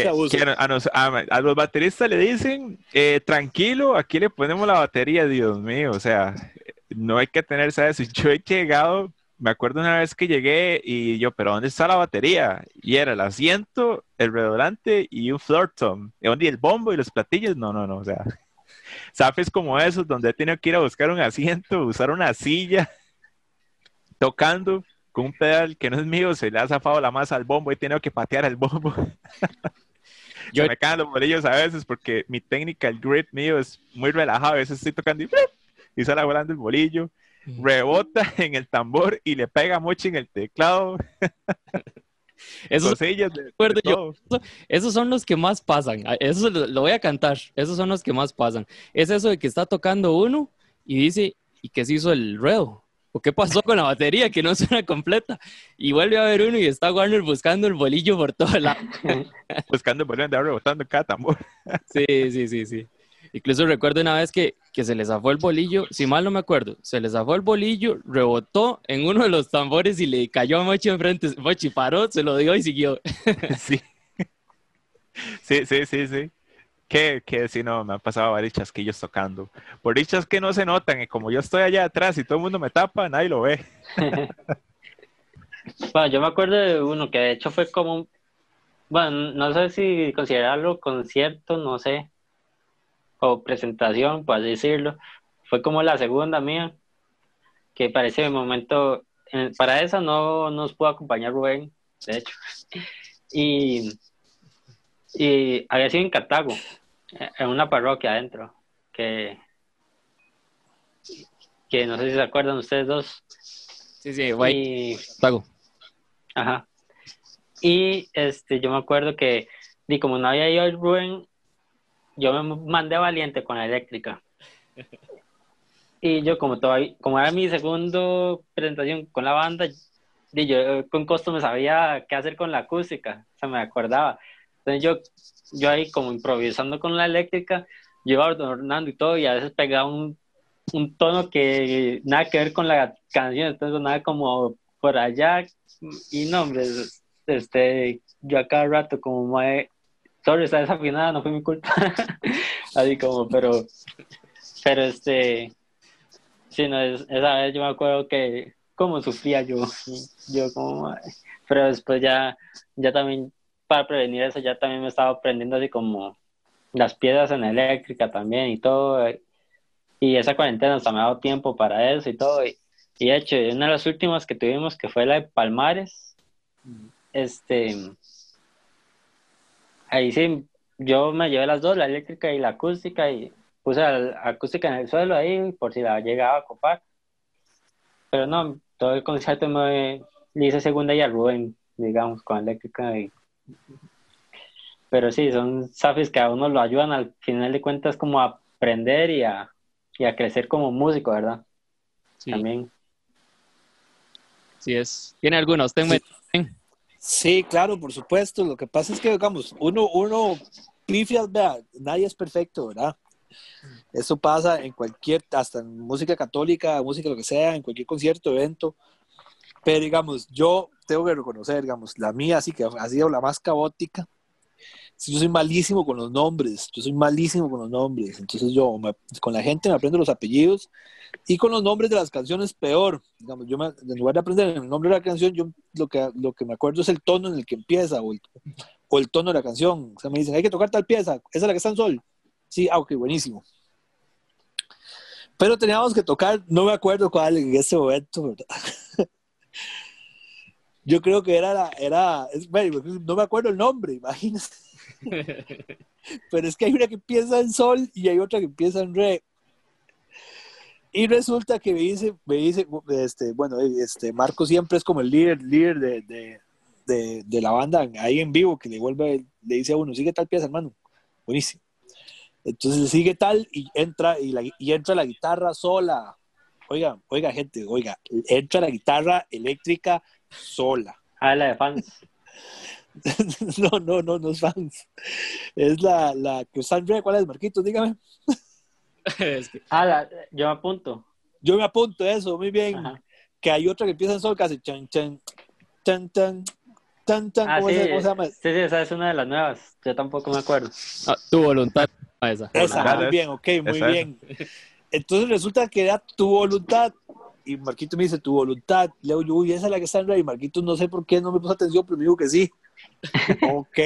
abuse, que- no que a, nos- a- a los bateristas le dicen, eh, tranquilo, aquí le ponemos la batería, Dios mío, o sea, no hay que tenerse a eso. Yo he llegado, me acuerdo una vez que llegué y yo, pero ¿dónde está la batería? Y era el asiento, el redolante y un floor tom. ¿Y dónde el bombo y los platillos? No, no, no, o sea, zafes como esos, donde he tenido que ir a buscar un asiento, usar una silla, tocando con un pedal que no es mío, se le ha zafado la masa al bombo y he tenido que patear el bombo. Yo- Se me caen los bolillos a veces porque mi técnica, el grip mío es muy relajado. A veces estoy tocando y, y sale volando el bolillo, rebota en el tambor y le pega mucho en el teclado. Esos, de- de yo. esos son los que más pasan. Eso lo, voy a cantar. Esos son los que más pasan. Es eso de que está tocando uno y dice, ¿y qué se hizo el ruedo? ¿O qué pasó con la batería que no suena completa? Y vuelve a ver uno y está Warner buscando el bolillo por todo lado. Buscando el bolillo, andaba rebotando cada tambor. Sí, sí, sí, sí. Incluso recuerdo una vez que, que se le zafó el bolillo, si mal no me acuerdo, se le zafó el bolillo, rebotó en uno de los tambores y le cayó a Mochi enfrente. Mochi paró, se lo dio y siguió. sí. Sí, sí, sí, sí. Que, que si no, me han pasado varios chasquillos tocando. Por dichas que no se notan, y como yo estoy allá atrás y todo el mundo me tapa, nadie lo ve. Bueno, yo me acuerdo de uno que de hecho fue como, bueno, no sé si considerarlo concierto, no sé, o presentación, por así decirlo. Fue como la segunda mía, que parece de momento, para esa no nos pudo acompañar Rubén, de hecho. Y, y había sido en Cartago, eh, en una parroquia adentro, que, que no sé si se acuerdan ustedes dos. Sí, sí, güey. Y- Tago. Ajá. Y este, yo me acuerdo que, y como no había ido el Rubén, yo me mandé Valiente con la eléctrica. Y yo, como todavía, como era mi segundo presentación con la banda, di, yo eh, con costo me sabía qué hacer con la acústica, o me acordaba. Entonces yo, yo ahí como improvisando con la eléctrica, yo iba adornando y todo, y a veces pegaba un, un tono que nada que ver con la canción, entonces nada como por allá, y no, hombre, este, yo a cada rato como, sorry, está desafinada, no fue mi culpa. Así como, pero, pero este, sí, no, es- esa vez yo me acuerdo que como sufría yo, yo como, pero después ya, ya también, para prevenir eso, ya también me estaba aprendiendo así como las piezas en eléctrica también y todo, y esa cuarentena hasta me ha dado tiempo para eso y todo, y, y de hecho, una de las últimas que tuvimos, que fue la de Palmares, este, ahí sí, yo me llevé las dos, la eléctrica y la acústica, y puse la acústica en el suelo ahí por si la llegaba a copar. Pero no, todo el concierto me le hice segunda y a Rubén, digamos, con eléctrica. Y... Pero sí, son safis que a uno lo ayudan al final de cuentas como a aprender y a, y a crecer como músico, ¿verdad? Sí, También. sí es. ¿Tiene alguna? ¿Usted me... Sí, claro, por supuesto. Lo que pasa es que, digamos, uno, uno pifia, vea, nadie es perfecto, ¿verdad? Eso pasa en cualquier, hasta en música católica, música lo que sea, en cualquier concierto, evento. Pero, digamos, yo tengo que reconocer, digamos, la mía sí que ha sido la más caótica. Yo soy malísimo con los nombres, yo soy malísimo con los nombres. Entonces yo me- con la gente me aprendo los apellidos y con los nombres de las canciones peor. Digamos, yo me- en lugar de aprender el nombre de la canción, yo lo que, lo que me acuerdo es el tono en el que empieza o el, tono de la canción. O sea, me dicen, hay que tocar tal pieza, esa es la que está en sol. Sí, ah, ok, buenísimo. Pero teníamos que tocar, no me acuerdo cuál en ese momento, ¿verdad? Yo creo que era, la, era no me acuerdo el nombre, imagínate. Pero es que hay una que empieza en sol y hay otra que empieza en re. Y resulta que me dice, me dice, este, bueno, este, Marco siempre es como el líder, líder de, de, de, la banda ahí en vivo, que le vuelve, le dice a uno, sigue tal pieza, hermano. Buenísimo. Entonces sigue tal y entra, y, la, y entra la guitarra sola. Oiga, oiga, gente, oiga, entra la guitarra eléctrica sola. Ah, la de fans. no, no, no, no es fans. Es la, la que está en re. ¿Cuál es, Marquitos? Dígame. Es que- Ah, la, yo me apunto. Yo me apunto eso, muy bien. Ajá. Que hay otra que empieza en sol hace chan, chan, tan, tan, tan, tan. Ah, ¿Cómo, sí, se, cómo se llama? sí, sí, esa es una de las nuevas. Yo tampoco me acuerdo. Ah, tu voluntad. Esa. Esa, muy es- bien, ok, muy esa bien. Entonces resulta que era tu voluntad. Y Marquito me dice, tu voluntad. Le digo, yo, uy, esa es la que está en re. Y Marquito, no sé por qué no me puso atención, pero me dijo que sí. Ok.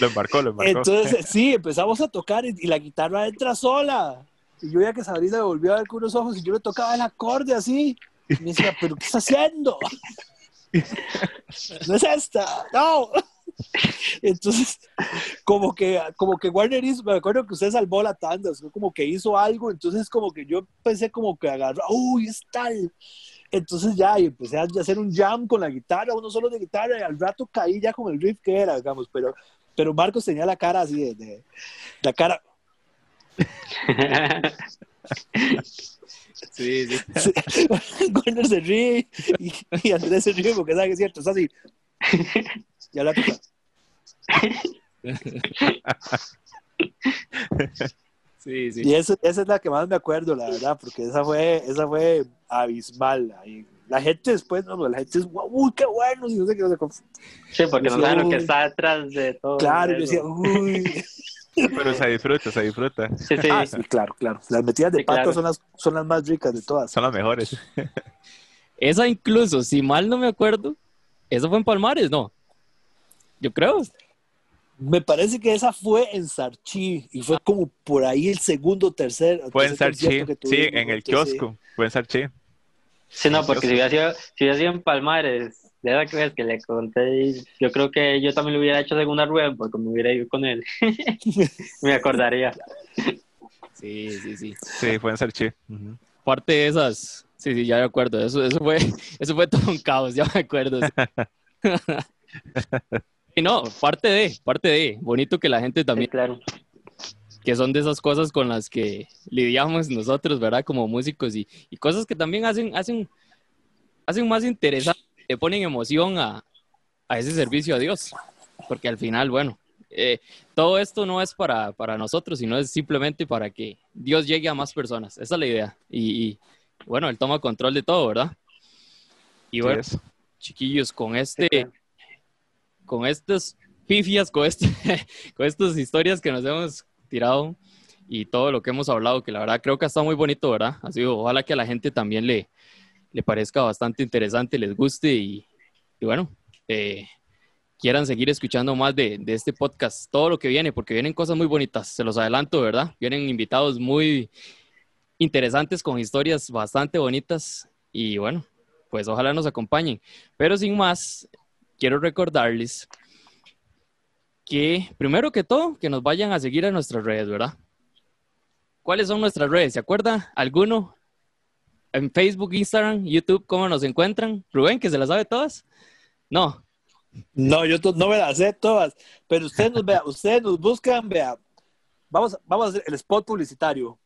Lo embarcó, lo embarcó. Entonces, sí, empezamos a tocar y, y la guitarra entra sola. Y yo veía que Sabrina me volvió a ver con unos ojos y yo le tocaba el acorde así. Y me decía, ¿pero qué está haciendo? No es esta, no. Entonces, como que, como que Warner hizo, me acuerdo que usted salvó la tanda, como que hizo algo, entonces como que yo pensé como que agarró, uy, es tal. Entonces ya, y empecé a hacer un jam con la guitarra, uno solo de guitarra, y al rato caí ya con el riff que era, digamos, pero, pero Marcos tenía la cara así, de, de- la cara, Sí, sí. Sí. Warner se ríe y, y Andrés se ríe porque sabe que es cierto, es así. Ya la toca. Sí, sí. Y esa, esa es la que más me acuerdo, la verdad, porque esa fue, esa fue abismal. ahí. La gente después, no, la gente es, uy, qué bueno, y no sé qué, no sé cómo. Sí, porque no saben lo que está detrás de todo. Claro, yo decía, uy. Pero se disfruta, se disfruta. Sí, sí. Ah, sí, claro, claro. Las metidas de Sí, pato claro. son, las, son las más ricas de todas. Son las mejores. Esa incluso, si mal no me acuerdo, eso fue en Palmares, ¿no? Yo creo. Me parece que esa fue en Sarchi y fue como por ahí el segundo, tercer. Fue en Sarchi. Sí, en el kiosco. Fue en Sarchi. Sí, no, porque si hubiera sido, si hubiera sido en Palmares, de esa que ves que le conté, yo creo que yo también le hubiera hecho segunda rueda porque me hubiera ido con él. me acordaría. Sí, sí, sí. Sí, fue en Sarchi. Ujú. Parte de esas. Sí, sí, ya me acuerdo. Eso, eso fue, eso fue todo un caos, ya me acuerdo. No, parte de, parte de. Bonito que la gente Sí, también, claro. que son de esas cosas con las que lidiamos nosotros, ¿verdad? Como músicos y, y cosas que también hacen, hacen, hacen más interesante, le ponen emoción a, a ese servicio a Dios. Porque al final, bueno, eh, todo esto no es para, para nosotros, sino es simplemente para que Dios llegue a más personas. Esa es la idea. Y, y, bueno, Él toma control de todo, ¿verdad? Y Sí bueno, chiquillos, con este, con estas pifias, con, este, con estas historias que nos hemos tirado y todo lo que hemos hablado, que la verdad creo que ha estado muy bonito, ¿verdad? Así, ojalá que a la gente también le, le parezca bastante interesante, les guste y, bueno, eh, quieran seguir escuchando más de, de, este podcast, todo lo que viene, porque vienen cosas muy bonitas, se los adelanto, ¿verdad? Vienen invitados muy interesantes con historias bastante bonitas y bueno, pues ojalá nos acompañen. Pero sin más, quiero recordarles que primero que todo, que nos vayan a seguir a nuestras redes, ¿verdad? ¿Cuáles son nuestras redes? ¿Se acuerda alguno? En Facebook, Instagram, YouTube, ¿cómo nos encuentran? Rubén, que se las sabe todas. No. No, yo no me las sé todas, pero ustedes nos, vea, ustedes nos buscan, vea, vamos, vamos a hacer el spot publicitario.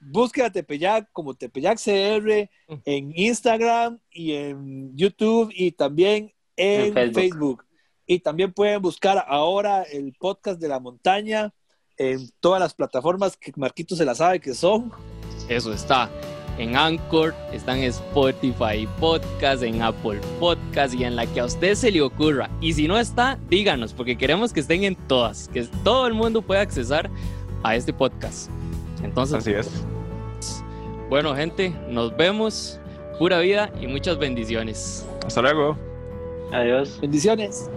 Busquen a Tepeyac como Tepeyac CR mm. en Instagram y en YouTube y también en, Facebook. Facebook. Y también pueden buscar ahora el podcast de la montaña en todas las plataformas que Marquito se la sabe que son. Eso está en Anchor, está en Spotify Podcast, en Apple Podcast y en la que a usted se le ocurra. Y si no está, díganos, porque queremos que estén en todas, que todo el mundo pueda accesar a este podcast. Entonces, así es. Bueno, gente, nos vemos. Pura vida y muchas bendiciones. Hasta luego. Adiós. Bendiciones.